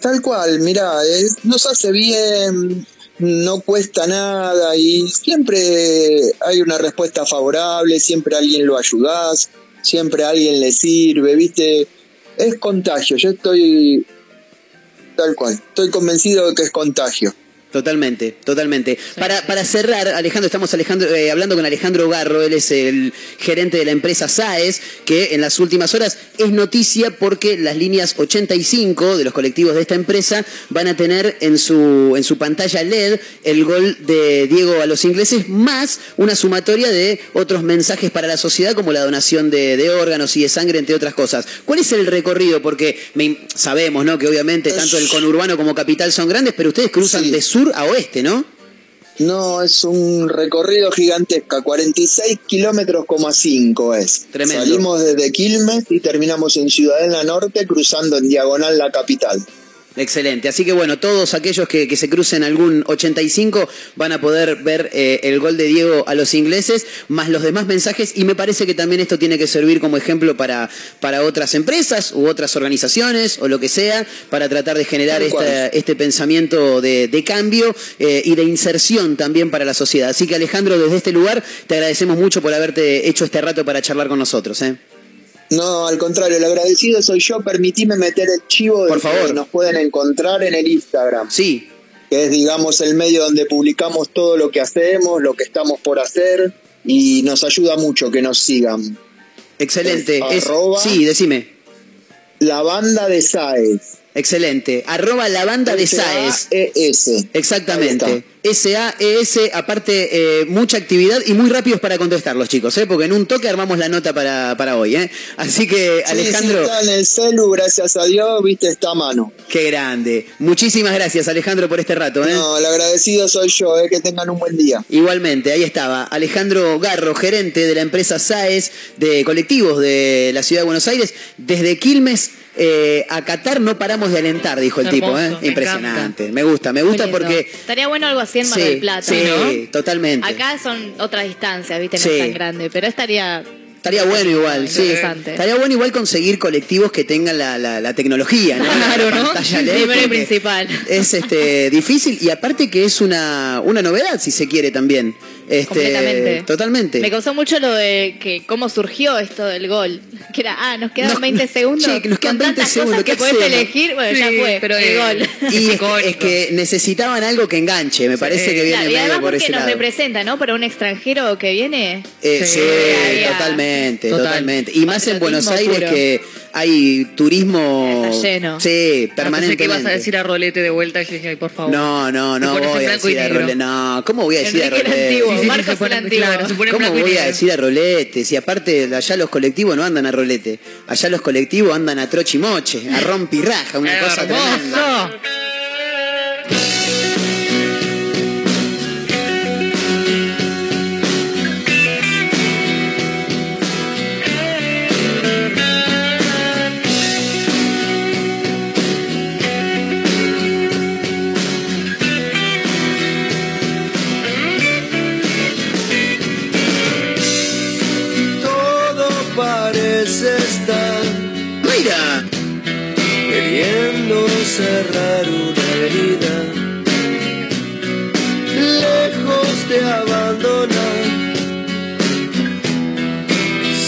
Tal cual, mira, es- nos hace bien, no cuesta nada y siempre hay una respuesta favorable, siempre alguien lo ayudás, siempre alguien le sirve, viste, es contagio, yo estoy tal cual, estoy convencido de que es contagio. Totalmente, totalmente. Para, para cerrar, Alejandro, estamos Alejandro, eh, hablando con Alejandro Garro, él es el gerente de la empresa SAES, que en las últimas horas es noticia porque las líneas 85 de los colectivos de esta empresa van a tener en su, en su pantalla LED el gol de Diego a los ingleses, más una sumatoria de otros mensajes para la sociedad, como la donación de, de órganos y de sangre, entre otras cosas. ¿Cuál es el recorrido? Porque me- sabemos, ¿no? Que obviamente tanto el conurbano como capital son grandes, pero ustedes cruzan Sí. de sur a oeste, ¿no? No, es un recorrido gigantesco, 46 kilómetros, coma 5 es. Tremendo. Salimos desde Quilmes y terminamos en Ciudadela Norte cruzando en diagonal la capital. Excelente. Así que bueno, todos aquellos que, que se crucen algún 85 van a poder ver eh, el gol de Diego a los ingleses, más los demás mensajes. Y me parece que también esto tiene que servir como ejemplo para, para otras empresas u otras organizaciones o lo que sea, para tratar de generar esta- este pensamiento de, de cambio eh, y de inserción también para la sociedad. Así que Alejandro, desde este lugar te agradecemos mucho por haberte hecho este rato para charlar con nosotros. ¿eh? No, al contrario, el agradecido soy yo. Permitime meter el chivo de Por favor. que nos pueden encontrar en el Instagram. Sí, que es, digamos, el medio donde publicamos todo lo que hacemos, lo que estamos por hacer, y nos ayuda mucho que nos sigan. excelente. Es Es- arroba- sí, decime. La banda de SAES. Excelente. Arroba la banda de SAES. S. Exactamente. S-A-E-S, aparte, eh, mucha actividad y muy rápidos para contestarlos, chicos, ¿eh? porque en un toque armamos la nota para, para hoy. ¿eh? Así que, Alejandro, está en el celu, gracias a Dios, viste, está a mano. qué grande. Muchísimas gracias, Alejandro, por este rato. ¿eh? No, el agradecido soy yo, eh, que tengan un buen día. Igualmente, ahí estaba Alejandro Garro, gerente de la empresa SAES de colectivos de la ciudad de Buenos Aires. Desde Quilmes eh, a Qatar no paramos de alentar, dijo el tipo. ¿eh? Me Impresionante. Me gusta, me gusta porque... Estaría bueno algo así en Mar Sí, del Plata, sí, ¿no? totalmente. Acá son otras distancias, ¿viste? No Sí. es tan grande, pero estaría. Estaría bueno igual, sí. Estaría bueno igual conseguir colectivos que tengan la, la- la tecnología, ¿no? Claro, La ¿no? LED, Primero y principal. Es este difícil y aparte que es una, una novedad, si se quiere también. Este, Completamente. Totalmente. Me causó mucho lo de que cómo surgió esto del gol. Que era, ah, nos quedan No, 20 no, segundos. che, que nos quedan con 20 tantas segundos, que ¿qué podés elegir. Bueno, ya fue. pero, el eh, gol. Y es, que necesitaban algo que enganche, me parece que viene Claro, y medio además por porque ese nos lado. representa, ¿no? Para un extranjero que viene. Eh, sí, totalmente. Totalmente, Total. totalmente. Y más en Buenos Aires puro. que hay turismo. Está lleno. Sí, Ah, Pensé permanentemente. que ibas a decir a Rolete de vuelta y yo dije, ay, por favor. No, no, no voy a decir a. Rolete. No, ¿cómo voy a decir a Rolete? ¿Cómo voy a decir a rolete? Si aparte allá los colectivos no andan a rolete, allá los colectivos andan a trochimoche, a rompirraja, una cosa tremenda. Cerrar una herida, lejos de abandonar,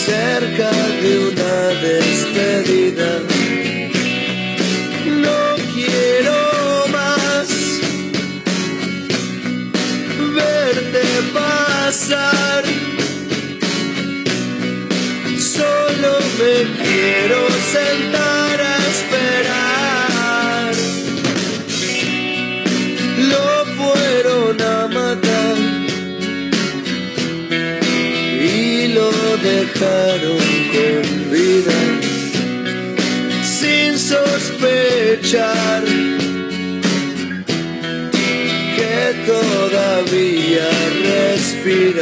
cerca de una despedida. No quiero más verte pasar. Solo me quiero sentar dejaron con vida sin sospechar que todavía respira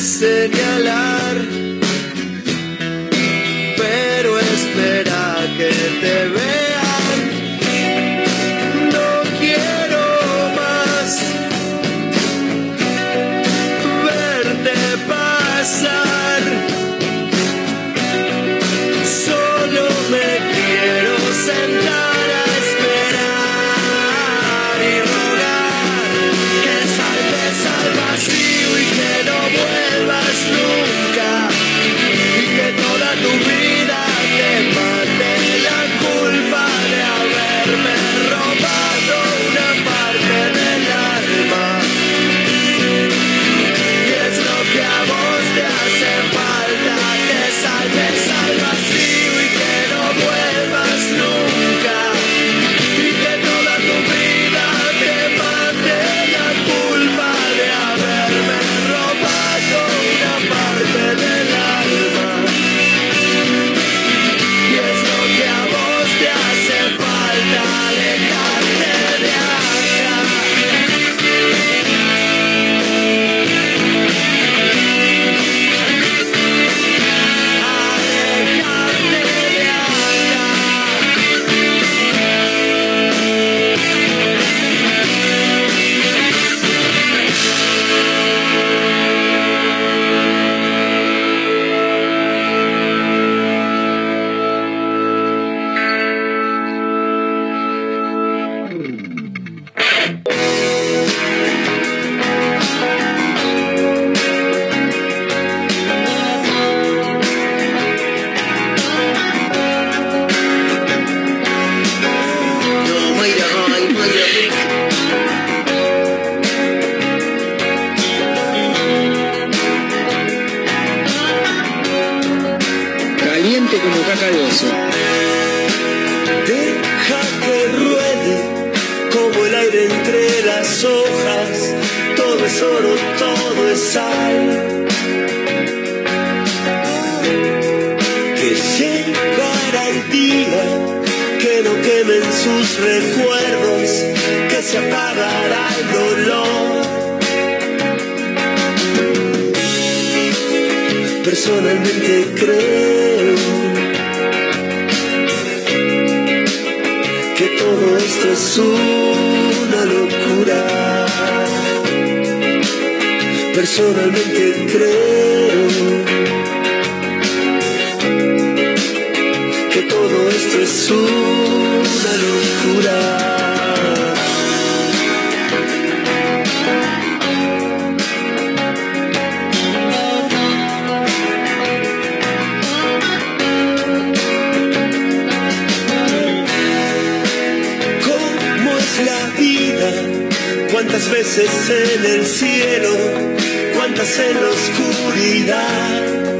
señalar, ¿Cuántas veces en el cielo? ¿Cuántas en la oscuridad?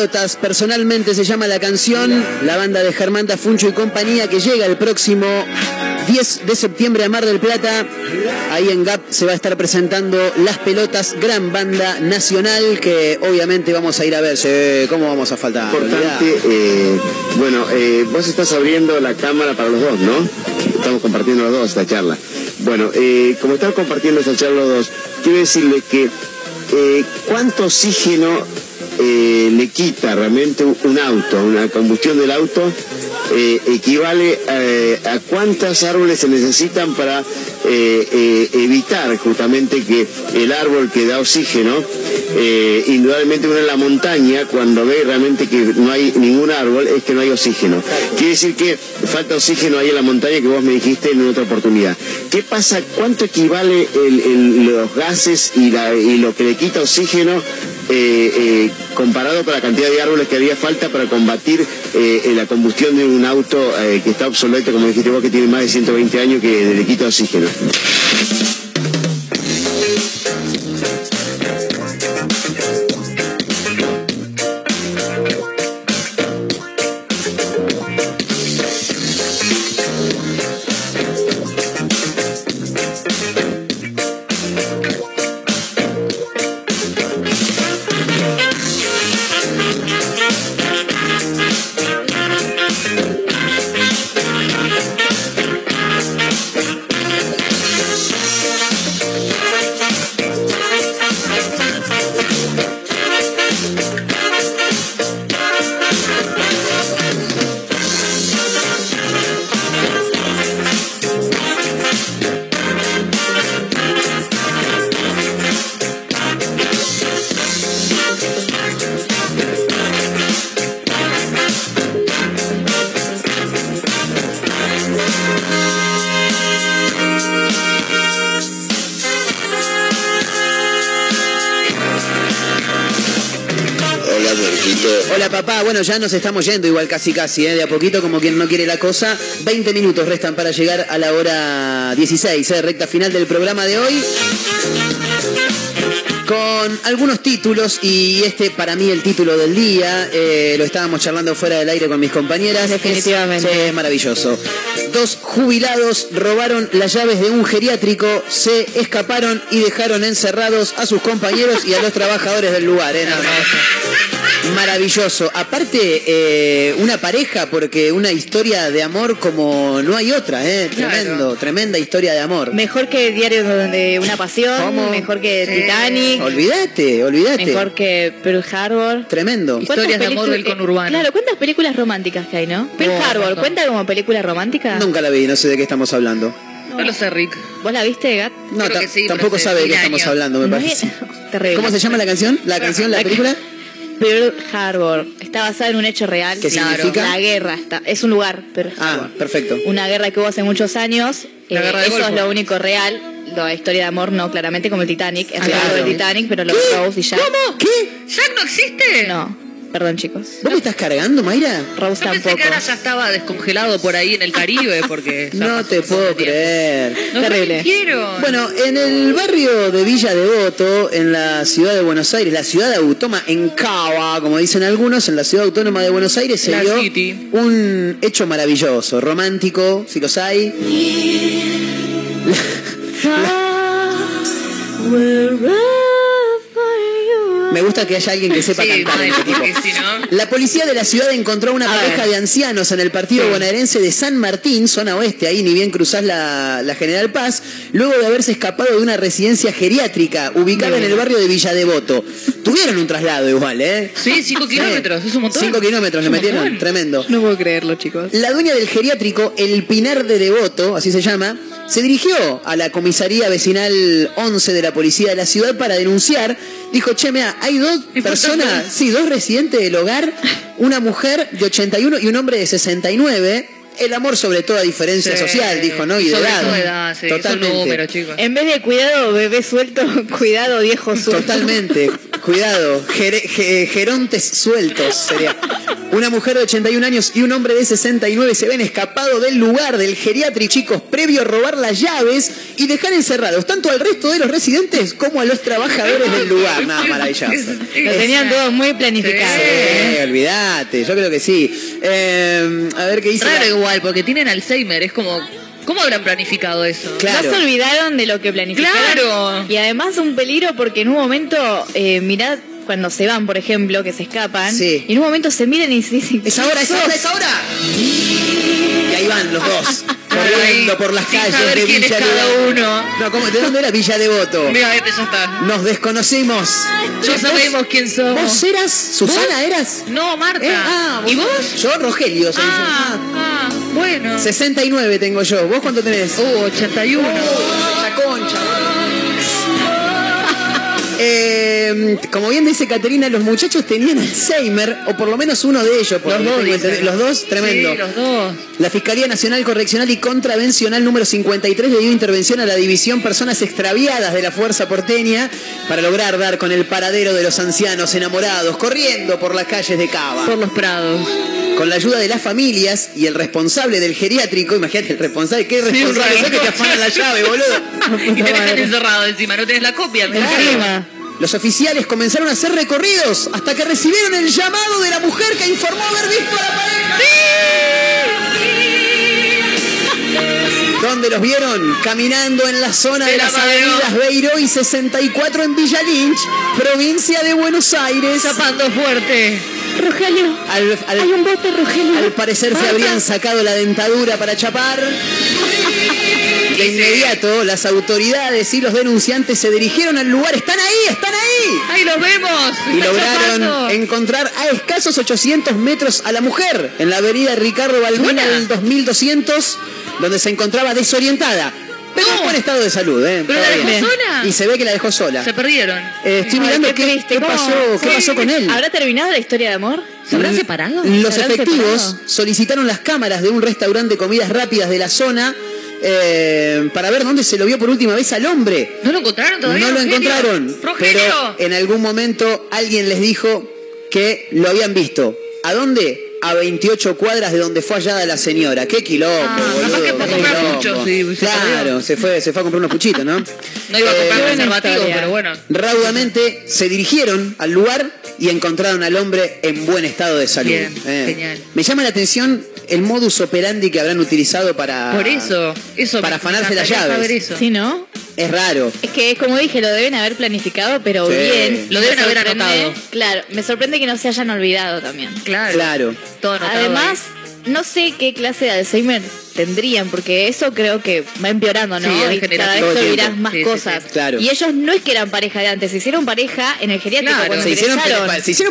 pelotas, personalmente se llama la canción, la banda de Germán Funcho y compañía que llega el próximo 10 de septiembre a Mar del Plata. Ahí en GAP se va a estar presentando Las Pelotas, gran banda nacional que obviamente vamos a ir a ver. ¿Cómo vamos a faltar? importante, eh, bueno, eh, vos estás abriendo la cámara para los dos, ¿no? Estamos compartiendo los dos esta charla. Bueno, eh, como estamos compartiendo esta charla los dos, quiero decirle que cuánto oxígeno eh, le quita realmente un- auto, una combustión del auto, eh, equivale eh, a cuántos árboles se necesitan para evitar justamente que el árbol que da oxígeno, indudablemente uno en la montaña, cuando ve realmente que no hay ningún árbol, es que no hay oxígeno. Quiere decir que falta oxígeno ahí en la montaña que vos me dijiste en otra oportunidad. ¿Qué pasa? ¿Cuánto equivale los gases y, lo que le quita oxígeno comparado con la cantidad de árboles que haría falta para combatir eh, la combustión de un auto eh, que está obsoleto, como dijiste vos, que tiene más de 120 años que le quita oxígeno? Nos estamos yendo igual casi casi, ¿eh? de a poquito como quien no quiere la cosa. 20 minutos restan para llegar a la hora 16, ¿eh? recta final del programa de hoy. Con algunos títulos y este para mí el título del día, eh, lo estábamos charlando fuera del aire con mis compañeras. Definitivamente. Es, es maravilloso. Dos jubilados robaron las llaves de un geriátrico, se escaparon y dejaron encerrados a sus compañeros y a los trabajadores del lugar. ¿eh? Nada más. Maravilloso. Aparte, eh, una pareja, porque una historia de amor como no hay otra, ¿eh? Tremendo, tremenda historia de amor. Mejor que Diario de una Pasión, ¿Cómo? mejor que Titanic, Olvídate, olvídate. mejor que Pearl Harbor. Tremendo. ¿Cuántas Historias de amor del conurbano. Claro, ¿cuántas películas románticas que hay, no? Pearl Oh, Harbor. ¿cuenta como película romántica? Nunca la vi, no sé de qué estamos hablando. No lo sé, Rick. ¿Vos la viste, Gat? No, sí, tampoco sabe de qué mil estamos años. hablando, me No parece. es- Terrible. ¿Cómo se llama la canción? ¿La canción, la película? Pearl Harbor. Está basada en un hecho real. ¿Qué Claro. significa? La guerra. Está, es un lugar, Pearl Ah, perfecto. Una guerra que hubo hace muchos años. La Eh, guerra de eso Golfo. es lo único real. La historia de amor no, claramente, como el Titanic. Es Ah, real claro. de Titanic, pero lo de Rose y Jack. ¿Cómo? ¿Qué? ¿Jack no existe? No. Perdón, chicos. ¿Vos me estás cargando, Mayra? Rose Yo pensé tampoco. que ahora ya estaba descongelado por ahí en el Caribe porque... ya No pasó te puedo tiempo. creer. No Terrible. me quiero. Bueno, en el barrio de Villa Devoto, en la ciudad de Buenos Aires, la ciudad autónoma en Cava, como dicen algunos, en la ciudad autónoma de Buenos Aires se La dio City. un hecho maravilloso, romántico, si los hay. Me gusta que haya alguien que sepa Sí, cantar en este tipo. porque si no... La policía de la ciudad encontró una A pareja ver. de ancianos en el partido bonaerense de San Martín, zona oeste, ahí ni bien cruzás la, la General Paz, luego de haberse escapado de una residencia geriátrica ubicada en el barrio de Villa Devoto. Tuvieron un traslado igual, ¿eh? Sí, cinco kilómetros, es un montón. Cinco kilómetros le metieron, montón. tremendo. No puedo creerlo, chicos. La dueña del geriátrico, el Pinar de Devoto, así se llama, se dirigió a la comisaría vecinal 11 de la policía de la ciudad para denunciar. Dijo, che, mira, hay dos personas, sí, dos residentes del hogar, una mujer de 81 y un hombre de 69. El amor sobre toda diferencia Sí. social, dijo, ¿no? Y, Y de sobre edad. sí, números, chicos. En vez de cuidado, bebé suelto, cuidado, viejo suelto. Totalmente. Cuidado. Gere- ge- gerontes sueltos sería. Una mujer de 81 años y un hombre de 69 se ven escapado del lugar del geriátrico, chicos, previo a robar las llaves y dejar encerrados tanto al resto de los residentes como a los trabajadores del lugar. Nada, maravilloso. Lo tenían todo muy planificado. Sí, olvídate, yo creo que sí. Eh, a ver qué dice. Raro la- igual, porque tienen Alzheimer, es como... ¿Cómo habrán planificado eso? Claro. No se olvidaron de lo que planificaron. Claro. Y además un peligro porque en un momento, eh, mirad cuando se van, por ejemplo, que se escapan, Sí. y en un momento se miran y se dicen... Es ahora, es ahora, es ahora. Y ahí van los dos, corriendo por las Sin calles de Villa Devoto. uno. No, ¿cómo? ¿de dónde era Villa Devoto? Mira, este ya está. Nos desconocimos. Ya sabemos quién somos. ¿Vos eras? ¿Susana eras? No, Marta. Eh, ah, ¿Y vos-? Yo, Rogelio. soy yo. Ah, ah, bueno. Ah, 69 tengo yo. ¿Vos cuánto tenés? Uh, 81. La concha. Eh, como bien dice Caterina, los muchachos tenían Alzheimer, o por lo menos uno de ellos. Los dos, dicen. Los dos, tremendo. Sí, los dos. La Fiscalía Nacional Correccional y Contravencional número 53 le dio intervención a la División Personas Extraviadas de la Fuerza Porteña para lograr dar con el paradero de los ancianos enamorados corriendo por las calles de Cava. Por los prados. Con la ayuda de las familias y el responsable del geriátrico, imagínate el responsable, ¿qué Sí, responsable? raro. que te afanan la llave, boludo? Y te dejan encerrado encima, no tenés la copia. Encima. Los oficiales comenzaron a hacer recorridos hasta que recibieron el llamado de la mujer que informó haber visto a la pareja. ¿Dónde los vieron? Caminando en la zona de, De la las Madero. avenidas Beiró y 64 en Villa Lynch, provincia de Buenos Aires. Zapando fuerte. Rogelio, Al, al- hay un bote, Rogelio. al parecer se habrían sacado la dentadura para chapar. De inmediato, las autoridades y los denunciantes se dirigieron al lugar. ¡Están ahí! ¡Están ahí! ¡Ahí los vemos! y lograron chapando. encontrar a escasos 800 metros a la mujer en la avenida Ricardo Balbina del 2200, donde se encontraba desorientada. Pero en buen estado de salud, ¿eh? ¿Pero la dejó sola? Y se ve que la dejó sola. Se perdieron. Eh, estoy Ay, mirando qué qué, triste, qué ¿cómo? pasó, qué Sí. pasó con él. ¿Habrá terminado la historia de amor? ¿Se habrán separado? Los ¿Se habrán efectivos separado? solicitaron las cámaras de un restaurante de comidas rápidas de la zona eh, para ver dónde se lo vio por última vez al hombre. ¿No lo encontraron todavía? No lo Rogelio? encontraron, ¡Rogelio! pero en algún momento alguien les dijo que lo habían visto. ¿A dónde? A 28 cuadras de donde fue hallada la señora. ¡Qué quilombo, boludo! capaz que qué comprar quilombo. puchos se Claro, se fue, se fue a comprar unos puchitos, ¿no? No iba a comprar Eh, historia. pero bueno. Raudamente se dirigieron al lugar y encontraron al hombre en buen estado de salud. Bien, Eh, genial. Me llama la atención el modus operandi que habrán utilizado para, Por eso, eso para afanarse las llaves. saber eso. Sí, ¿no? Es raro. Es que es como dije, lo deben haber planificado, pero Sí. bien. Lo deben haber anotado. Claro, me sorprende que no se hayan olvidado también. Claro. Claro. Todo anotado Además, no sé qué clase de Alzheimer tendrían, porque eso creo que va empeorando, ¿no? Sí, y cada vez te tiempo. más Sí, sí, cosas. sí. Claro. Y ellos no es que eran pareja de antes, se hicieron pareja en el geriátrico Claro. cuando Se hicieron,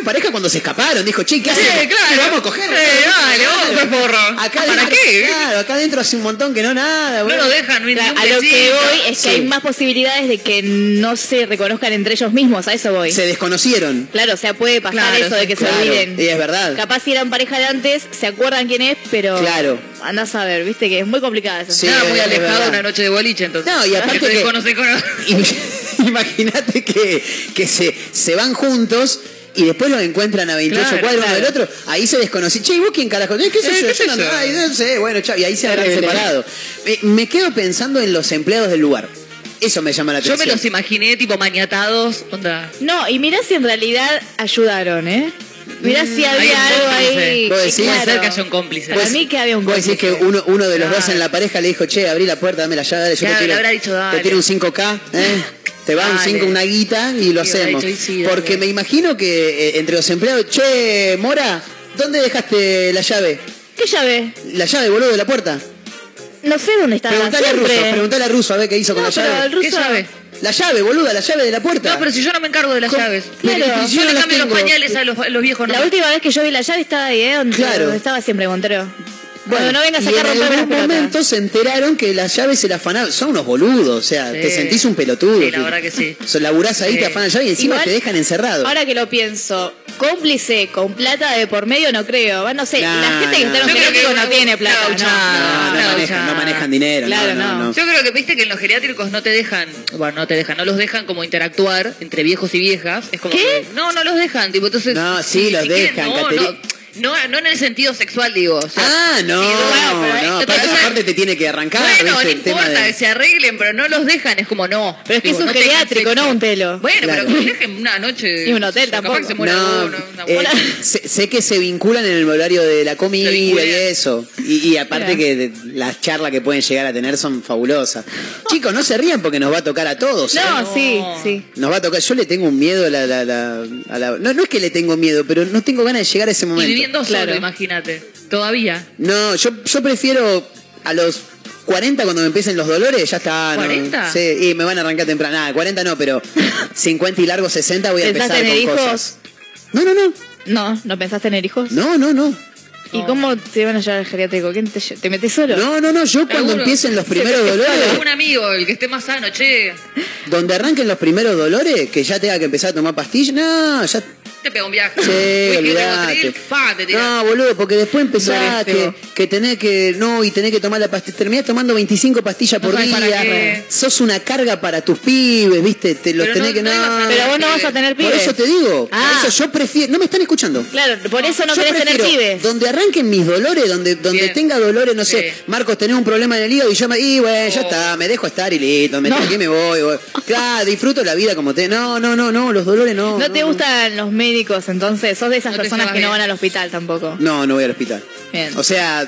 se pareja cuando se escaparon. Dijo, che, ¿qué Sí, hacemos? claro. Vamos a coger. Eh, dale, vamos a porro. Acá ¿Para dentro- qué? Claro, acá adentro hace un montón que no nada. No bueno. nos dejan ni Claro, a lo que voy es que Sí. hay más posibilidades de que no se reconozcan entre ellos mismos, a eso voy. Se desconocieron. Claro, o sea, puede pasar Claro, eso de que claro. se olviden. Y es verdad. Capaz si eran pareja de antes, se acuerdan quién es, pero Claro. Andás a ver, viste que es muy complicada esa. Sí, Nada muy alejado una noche de boliche, entonces. No, y aparte te que- desconoce con- Imagínate que, que se, se van juntos y después los encuentran a 28 Claro, cuadros uno claro. del otro. Ahí se desconoce. Che, ¿y vos quién carajo? ¿Qué sé Eh, yo? ¿qué Yo no, yo? ay, no sé. Bueno, chao. Y ahí se habrán separado. Me, me quedo pensando en los empleados del lugar. Eso me llama la Yo atención. me los imaginé tipo maniatados, onda. No, y mirá si en realidad ayudaron, ¿eh? Mirá si hay había un algo cómplice. ahí. Vos decís, Puede claro. ser que haya un cómplice. Para mí que había un Vos decís que cómplice. uno, uno de los Claro. dos en la pareja le dijo, che, abrí la puerta, dame la llave, dale, yo Claro, te le tiro, habrá dicho, dale. te tiro un 5K, ¿eh? Te va un Dale. 5, una guita y lo Y habrá hacemos. dicho, y sí, dale. Porque me imagino que eh, entre los empleados, che, Mora, ¿dónde dejaste la llave? ¿Qué llave? La llave, boludo, de la puerta. No sé dónde estaba Preguntale a siempre. Russo, preguntale a Russo a ver qué hizo con No, la pero llave. el ruso- ¿Qué llave? La llave, boluda, la llave de la puerta. No, pero si yo no me encargo de las ¿Cómo? llaves. Claro. Yo Yo no le cambio los pañales a los, los viejos. La nomás. última vez que yo vi la llave estaba ahí, ¿eh? Donde, Claro. estaba siempre Montero. Bueno, no vengas y acá a en romperme las algún momento se enteraron que las llaves se las afanaban. Son unos boludos, o sea, Sí. te sentís un pelotudo. Sí, la verdad que sí. So, laburás ahí, Sí. te afanan la llave y encima Igual, te dejan encerrado. Ahora que lo pienso, cómplice con plata de por medio no creo. Va, no sé, la gente que está en nah. un Yo creo que geriátrico no tiene plata. no. no, manejan, no manejan dinero. Claro, no, no, no. no. Yo creo que viste que en los geriátricos no te dejan, bueno, no te dejan, no los dejan como interactuar entre viejos y viejas. Es como ¿Qué? que- no, no los dejan, tipo, entonces. No, sí, si- los si quieren, dejan, no, Cateri- no, no, en el sentido sexual, digo. o sea, Ah, no, sí, bueno, pero, no, aparte, entonces- aparte te tiene que arrancar, Bueno, ¿viste? no tema importa de... que se arreglen, pero no los dejan, es como no. Pero es que Digo, es un no geriátrico, no un telo. Bueno, Claro. pero que dejen una noche. Y un hotel tampoco. que se muera No, uno, una eh, sé, sé que se vinculan en el horario de la comida y eso. Y, y aparte Mira. que las charlas que pueden llegar a tener son fabulosas. Chicos, no se rían porque nos va a tocar a todos. ¿eh? No, sí, sí. Nos va a tocar. Yo le tengo un miedo a la. la- la- a la- no, no es que le tengo miedo, pero no tengo ganas de llegar a ese momento. Viviendo Claro. solo, imagínate. Todavía. No, yo, yo prefiero a los 40 cuando me empiecen los dolores, ya está. no, ¿40? sí, y me van a arrancar temprano. Nada, 40 no, pero 50 y largo 60 voy a ¿Pensaste empezar tener con hijos? cosas. No, no, no. No, ¿no pensaste tener hijos? No, no, no. ¿Y cómo te van a llevar al geriátrico? ¿Quién te, te metes solo? No, no, no. Yo cuando empiecen los primeros dolores, Un amigo, el que esté más sano, che. donde arranquen los primeros dolores, que ya tenga que empezar a tomar pastillas, no, ya Te pega un viaje. Sí, olvidate. No, boludo, porque después empezás que, que tenés que. No, y tenés que tomar la pastilla. Terminás tomando 25 pastillas No por día. qué. Sos una carga para tus pibes, ¿viste? Te los Pero tenés no- que. no Pero vos no vas a tener Por pibes. eso te digo. Ah. Por eso yo prefiero. No me están escuchando. Claro, por eso no Yo querés tener prefiero pibes. Donde arranquen mis dolores, donde, donde Bien. tenga dolores, no sé. Marcos, tenés un problema en el hígado y yo me. Y bueno, ya Oh. está, me dejo estar y listo, me No. aquí me voy. voy. Claro, disfruto la vida como te. No, no, no, no, los dolores no. ¿No te gustan los médicos entonces? ¿Sos de esas No personas que no van al hospital tampoco? No, no voy al hospital. Bien. O sea,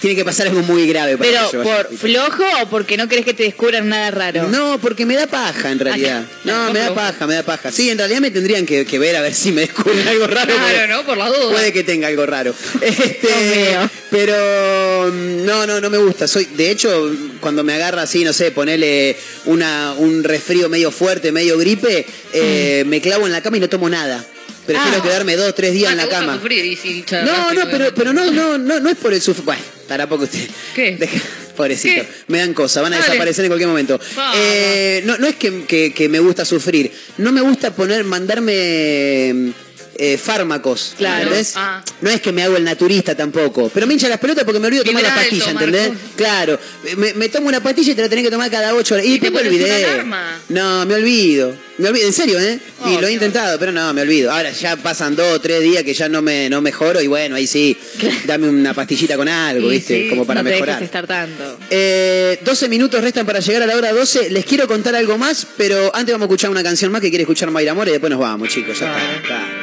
tiene que pasar algo muy grave para ¿Pero que yo vaya al por flojo o porque no querés que te descubran nada raro? No, porque me da paja en realidad. Ah, No, no, me da paja, me da paja. Sí, en realidad me tendrían que, que ver a ver si me descubren algo raro. Claro, ¿no? Por la duda. Puede que tenga algo raro. Este, pero mm, no, no, no me gusta. Soy, de hecho, cuando me agarra así, no sé, ponele una, un resfrío medio fuerte, medio gripe, eh, me clavo en la cama y no tomo nada. Prefiero. Ah. quedarme dos, tres días Ah, en la cama. sufrir y si No, no, pero, pero no, no, no, no es por el sufrir. Bueno, estará poco usted. ¿Qué? Deja- Pobrecito. ¿Qué? Me dan cosas, van a Dale. desaparecer en cualquier momento. Eh, no, no es que, que- que me gusta sufrir. No me gusta poner, mandarme. Eh, fármacos. Claro. ¿entendés? Ah. No es que me hago el naturista tampoco. Pero me hincha las pelotas porque me olvido tomar la pastilla, ¿entendés? Claro. Me, me tomo una pastilla y te la tenés que tomar cada ocho horas. Y, Y te después me una olvidé. alarma. No, me olvido. Me olvido, en serio, ¿eh? Oh, y lo he intentado, pero no, me olvido. Ahora ya pasan dos o tres días que ya no me no mejoro y bueno, ahí sí, dame una pastillita con algo, Sí, ¿viste? sí, Como para no te mejorar. estar tanto. Eh, 12 minutos restan para llegar a la hora 12. Les quiero contar algo más, pero antes vamos a escuchar una canción más que quiere escuchar Mayra More y después nos vamos, chicos. Ya está. Claro.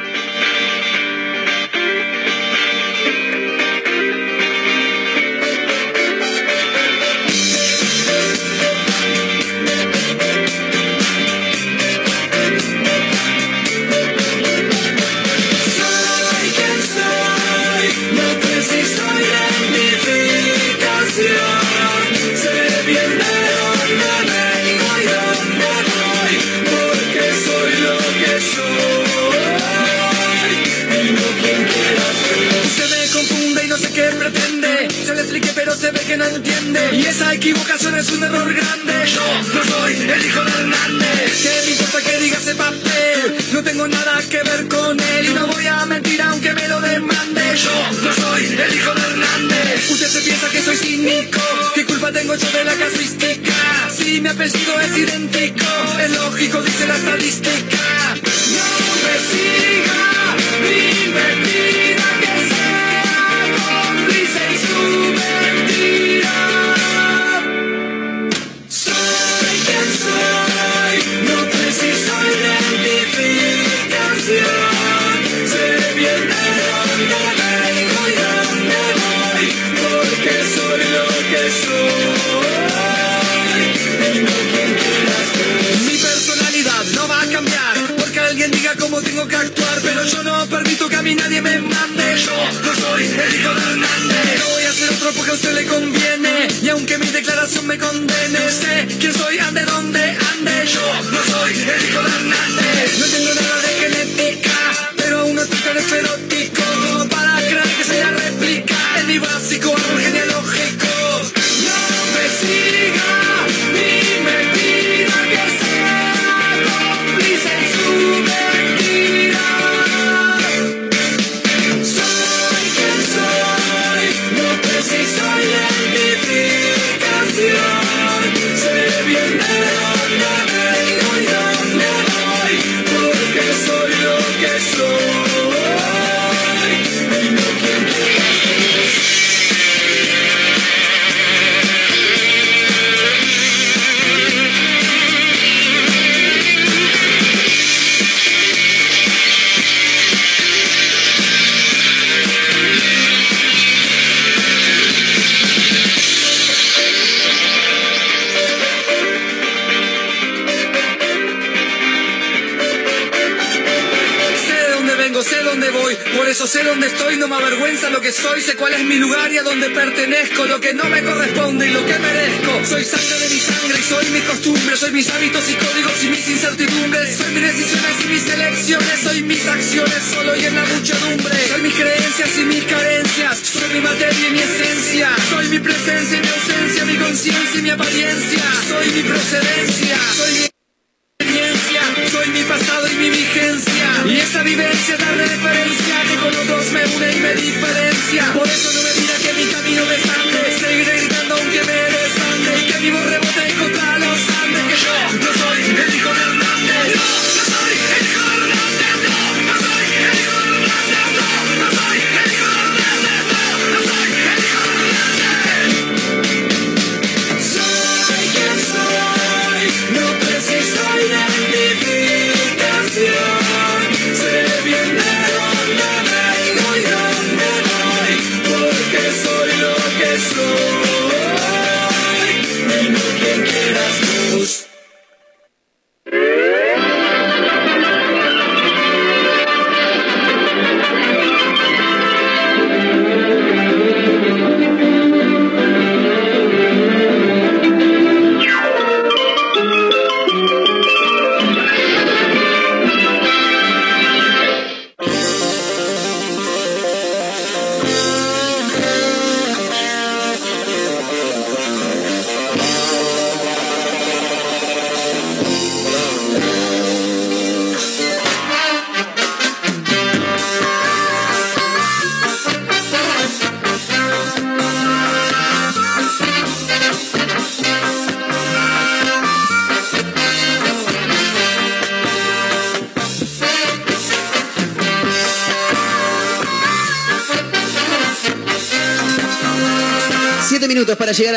Y esa equivocación es un error grande. Yo no soy el hijo de Hernández. ¿Qué me importa que diga ese papel? No tengo nada que ver con él y no voy a mentir aunque me lo demande. Yo no soy el hijo de Hernández. Usted se piensa que soy cínico. ¿Qué culpa tengo yo de la casuística? Si mi apellido es idéntico, es lógico, dice la estadística. No me siga ni Aunque mi declaración me condene, sé quién soy, ande donde ande. Yo no soy el hijo de Hernández.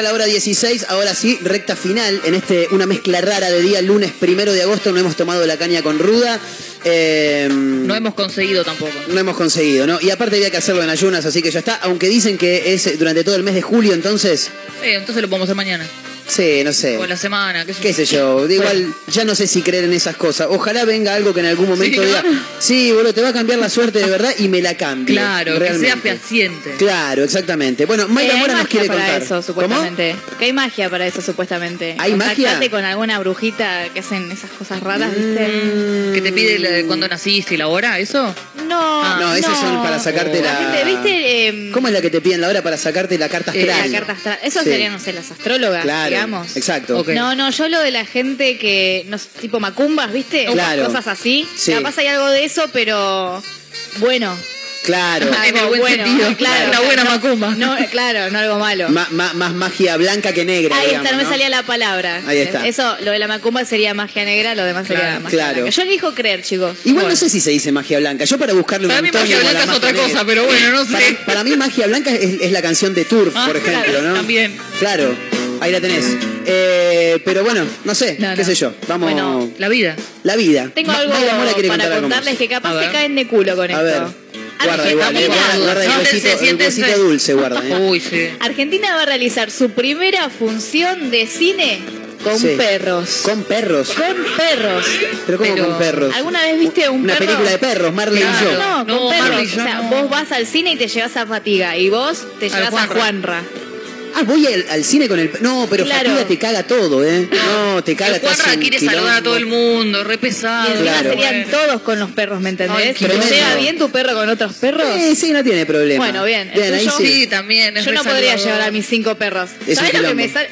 La hora 16. Ahora sí, recta final en este una mezcla rara de día lunes primero de agosto. No hemos tomado la caña con ruda. Eh, No hemos conseguido tampoco. no hemos conseguido, ¿no? Y aparte había que hacerlo en ayunas, así que ya está. Aunque dicen que es durante todo el mes de julio, entonces, Eh, entonces lo podemos hacer mañana. sí, no sé. O en la semana, qué sé, qué sé yo, de igual ya no sé si creer en esas cosas. Ojalá venga algo que en algún momento Sí, diga, sí, boludo, te va a cambiar la suerte de verdad y me la cambie. Claro, que sea fehaciente. Claro, exactamente. Bueno, Mayra Eh, hay Mora nos quiere para contar. eso, supuestamente. Que hay magia para eso, supuestamente. ¿Hay magia? Con alguna brujita que hacen esas cosas raras, ¿viste? Mm. Que te pide la- cuándo naciste y la hora, ¿eso? No, No, esas son para sacarte La la. gente, ¿viste? Eh, ¿Cómo es la que te piden la hora para sacarte la carta eh, astral? la carta astral. Eso Sí. serían, no sé, las astrólogas, Claro, digamos. exacto. No, no, yo lo de la gente que, no sé, tipo macumbas, ¿viste? Claro. Cosas así. Sí. Capaz hay algo de eso, pero bueno. Claro. En el Algo buen bueno, sentido. claro. Una buena no, macumba. No, claro, no algo malo. Ma- ma- más magia blanca que negra. Ahí digamos, está, no me salía la palabra. Ahí está. Eso, lo de la macumba sería magia negra, lo demás sería Claro. magia Claro. blanca. Yo elijo creer, chicos. Igual no sé si se dice magia blanca. Yo para buscarle un Para mí magia blanca es magia otra negra- cosa, pero bueno, no sé. Para, para mí magia blanca es, es la canción de Turf, Ah, por ejemplo, claro, ¿no? también. Claro, ahí la tenés. Eh, pero bueno, no sé, No, qué no. sé yo. Vamos. Bueno, La vida. la vida. Tengo Ma- algo Mayra Mora quiere para contarles que A capaz ver. se caen de culo con A esto. ver. Guarda Argentina- igual, eh, guarda, guarda el Siéntense, huesito, el siéntense. huesito dulce, guarda. eh. Uy, sí. Argentina va a realizar su primera función de cine con Sí. perros. Con perros. Con perros. Pero ¿cómo Pero- con perros? ¿Alguna vez viste un Una perro? película de perros, Marley y yo. No, No, con perros. Marley, o sea, no. vos vas al cine y te llevas a Fatiga y vos te llevas a Juanra. Ah, voy al, al cine con el... No, pero Claro. Fatiga te caga todo, ¿eh? No, te caga, El te hace Juanra quiere saludar a todo el mundo, re pesado. Y encima Claro. serían todos con los perros, ¿me entendés? Ay, ¿Se tremendo. lleva bien tu perro con otros perros? Sí, sí, no tiene problema. Bueno, bien, Bien, ahí sí. Sí, también. es Yo no podría saludador. llevar a mis cinco perros. Es ¿Sabes lo que me sale?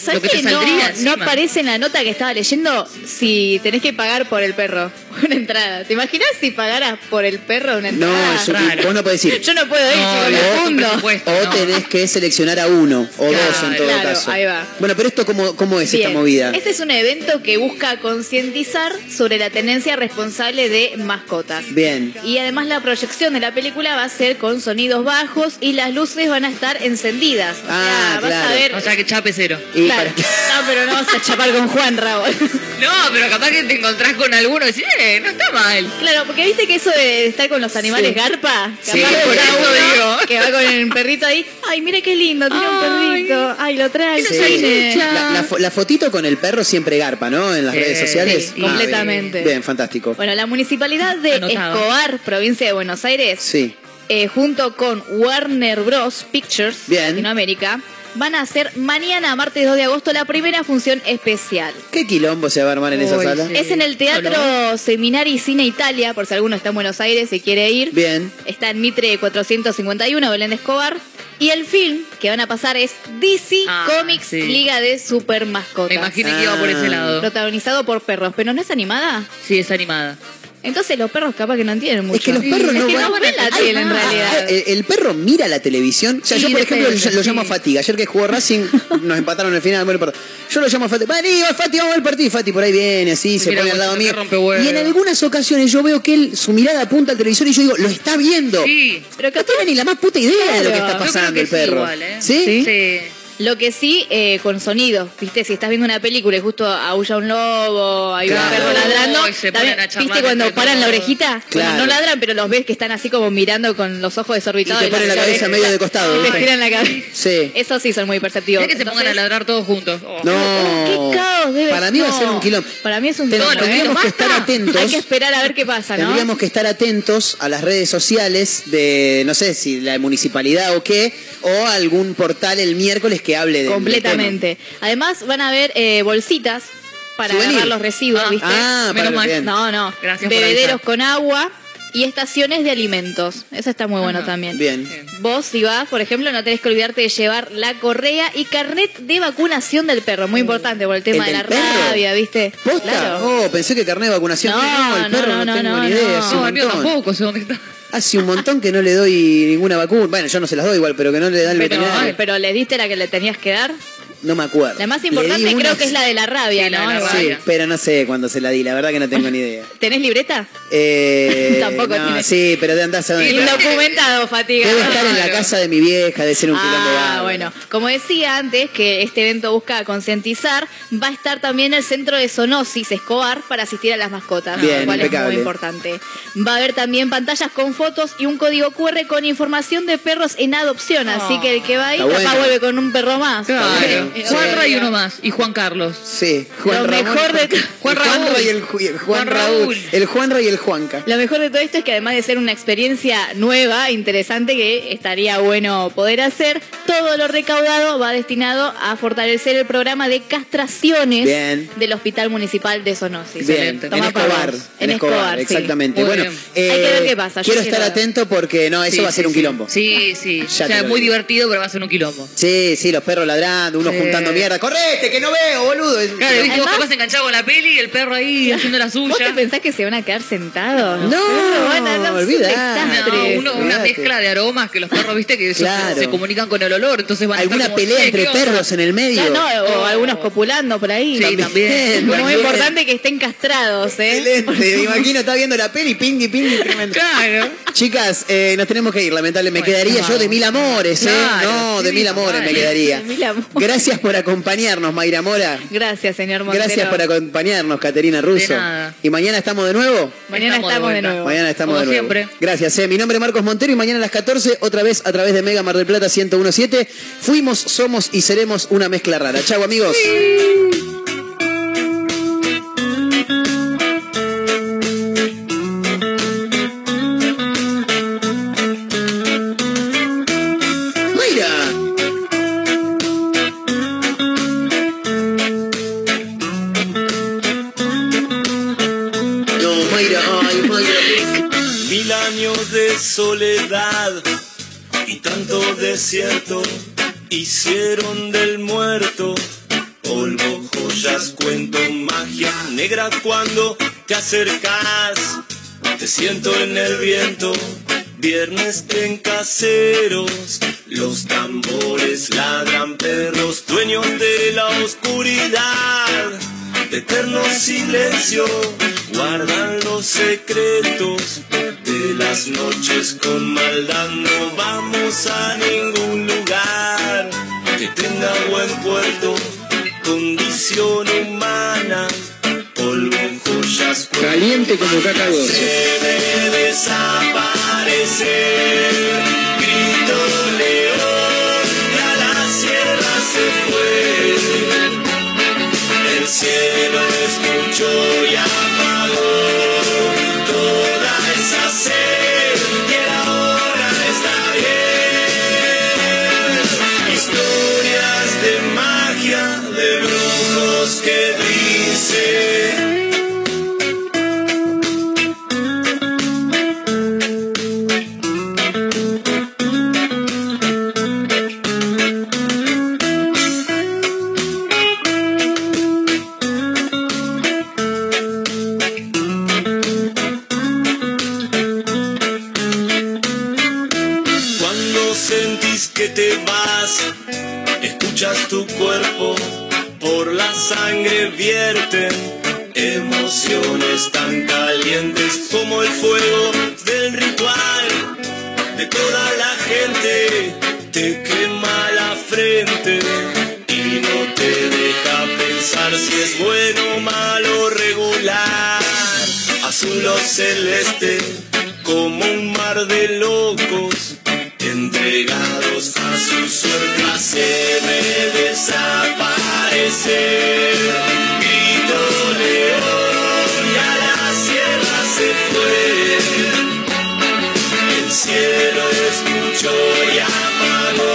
¿Sabes que no, no aparece en la nota que estaba leyendo si tenés que pagar por el perro una entrada? ¿Te imaginas si pagaras por el perro una No, entrada? es un- raro. vos no podés ir. Yo no puedo ir, No, chicos, no, me O no. tenés que seleccionar a uno o Claro, dos en todo claro, caso. ahí va. Bueno, pero esto cómo, cómo es esta movida. Este es un evento que busca concientizar sobre la tenencia responsable de mascotas. Bien. Y además la proyección de la película va a ser con sonidos bajos y las luces van a estar encendidas. O Ah, sea, vas claro. a ver. O sea, que chape cero. Y Claro. para- No, pero no vas a chapar con Juan Raúl. No, pero capaz que te encontrás con alguno y decís, eh, no está mal. Claro, porque viste que eso de estar con los animales garpa, Sí, capaz por que eso uno digo. que va con el perrito ahí, ay, mira qué lindo, tiene un perrito, ay, lo trae. Sí. cine. La, la fo- la fotito con el perro siempre garpa, ¿no? En las Sí, redes sociales. sí, completamente. bien, bien, fantástico. Bueno, la municipalidad de Anotado. Escobar, provincia de Buenos Aires, Sí. eh, junto con Warner Bros. Pictures, Bien. Latinoamérica, van a hacer mañana, martes 2 de agosto, la primera función especial. ¿Qué quilombo se va a armar en esa sala? sí. Es en el Teatro Seminari Cine Italia, por si alguno está en Buenos Aires y quiere ir. Bien. Está en Mitre 451, Belén de Escobar. Y el film que van a pasar es DC Ah, Comics sí. Liga de Super Mascotas. Me imaginé que iba por ese Ah. lado. Protagonizado por perros, pero no es animada. Sí, es animada. Entonces los perros capaz que no entienden mucho. Es que los perros Es no que van- no ven la tele en ah, realidad. El, el perro mira la televisión. O sea, Sí, yo, por ejemplo, depende, lo, lo llamo sí. a Fatiga. Ayer que jugó Racing, nos empataron al final. Bueno, perdón. Yo lo llamo a Fatiga. Vení, va, Fati, vamos al partido. Fati por ahí viene, así, se Mira pone al lado mío. Y en algunas ocasiones yo veo que él, su mirada apunta al televisor y yo digo, lo está viendo. Sí. Pero No capaz- tiene ni la más puta idea de lo que está Yo creo pasando que el sí perro. igual, ¿eh? ¿Sí? Sí. Lo que sí, eh, con sonido, ¿viste? Si estás viendo una película y justo aúlla un lobo, hay Claro. un perro ladrando, se también, a ¿viste cuando paran la orejita? Claro. Bueno, no ladran, pero los ves que están así como mirando con los ojos desorbitados. Y te ponen la cabeza medio de costado, Y te giran la cabeza. Sí. Eso sí son muy perceptivos. Mirá que se pongan a ladrar todos juntos. Oh. No. ¡Qué caos debe Para mí va a no. ser un quilombo. Para mí es un quilombo, ¿eh? tendríamos que Basta. estar atentos. Hay que esperar a ver qué pasa, ¿no? Tendríamos que estar atentos a las redes sociales de, no sé si la municipalidad o qué, o algún portal el miércoles que hable de Completamente. Además, van a haber eh, bolsitas para Souvenir. agarrar los residuos, Ah, ¿viste? Ah, Menos mal. bien. No, no. Gracias por Bebederos con agua y estaciones de alimentos. Eso está muy bueno Ajá. también. Bien. Vos, si vas, por ejemplo, no tenés que olvidarte de llevar la correa y carnet de vacunación del perro. Muy importante por el tema ¿El de la perro? rabia, ¿viste? ¿Posta? Claro. Oh, pensé que carnet de vacunación. No, el perro no, no, no, tengo no, ni idea. no. No, tampoco, sé dónde está. Hace un montón que no le doy ninguna vacuna. Bueno, yo no se las doy igual, pero que no le dan el Pero, veterinario. pero le diste la que le tenías que dar. No me acuerdo. La más importante creo que es la de la rabia, Sí, ¿no? la. Sí, pero no sé cuándo se la di, la verdad que no tengo ni idea. ¿Tenés libreta? Eh, Tampoco no, tiene- Sí, pero de andar a dónde está. Indocumentado, fatiga. Debe estar en la casa de mi vieja, de ser un quilombo Ah, bueno. Como decía antes, que este evento busca concientizar, va a estar también el centro de zoonosis Escobar para asistir a las mascotas, Bien, lo cual es muy importante. Va a haber también pantallas con fotos y un código QR con información de perros en adopción, así que el que va ahí capaz bueno. vuelve con un perro más. Claro. Eh, Juan eh, Ray uno más. Y Juan Carlos. Sí, Lo Juan Ramón, mejor de- Juan Juan Raúl. Ray y el, Ju- Juan, Juan Raúl. Raúl. El Juan Ray y el Juanca. Lo mejor de todo esto es que además de ser una experiencia nueva, interesante, que estaría bueno poder hacer, todo lo recaudado va destinado a fortalecer el programa de castraciones Bien. del Hospital Municipal de Zoonosis. Bien, en Escobar. vos. En Escobar, sí. exactamente. Muy Bueno, bien. eh, Hay que ver qué pasa, yo Quiero estar atento porque no, eso Sí, va a ser sí, un sí. quilombo. Sí, sí. Ya o sea, lo muy digo. divertido, pero va a ser un quilombo. Sí, sí, los perros ladrando, uno Sí. Juntando mierda. ¡Correte, que no veo, boludo! Es Claro, viste vos capaz enganchado con la peli y el perro ahí haciendo la ¿Vos te suya. pensás que se van a quedar sentados? No, van a dar un olvidá. desastre. No, uno- una mezcla de aromas que los perros, viste, que ellos Claro. se, se comunican con el olor, entonces van a estar Alguna como, pelea "Che, entre ¿qué onda?". perros en el medio. Ya no, o algunos copulando por ahí. Sí, también. Muy También. importante que estén castrados, ¿eh? Excelente, me imagino, está viendo la peli, pingui, pingui, tremendo. Claro. Chicas, eh, nos tenemos que ir, lamentablemente. Me Bueno, quedaría no. yo de mil amores, ¿eh? Claro, no, de mil amores me quedaría. De mil amores. Gracias por acompañarnos, Mayra Mora. Gracias, señor Montero. Gracias por acompañarnos, Caterina Russo. De nada. ¿Y mañana estamos de nuevo? Mañana Estamos de estamos de vuelta. nuevo. Mañana estamos Como de nuevo. siempre. Gracias, eh. mi nombre es Marcos Montero y mañana a las 14, otra vez a través de Mega Mar del Plata 1017. Fuimos, somos y seremos una mezcla rara. Chau, amigos. Hicieron del muerto polvo, joyas, cuento, magia negra cuando te acercas. Te siento en el viento, viernes en caseros. Los tambores ladran perros, dueños de la oscuridad. De eterno silencio guardan los secretos de las noches con maldad. No vamos a ningún lugar que tenga buen puerto, condición humana, polvo, joyas, Caliente como caca doce. debe desaparecer. Grito león a la sierra se fue. El cielo escuchó y apagó tu cuerpo, por la sangre vierten emociones tan calientes como el fuego del ritual de toda la gente. Te quema la frente y no te deja pensar si es bueno malo regular. Azul o celeste como un mar de locos entregados a su suerte. Haceme desaparecer. Grito león y a la sierra se fue. El cielo escuchó y apagó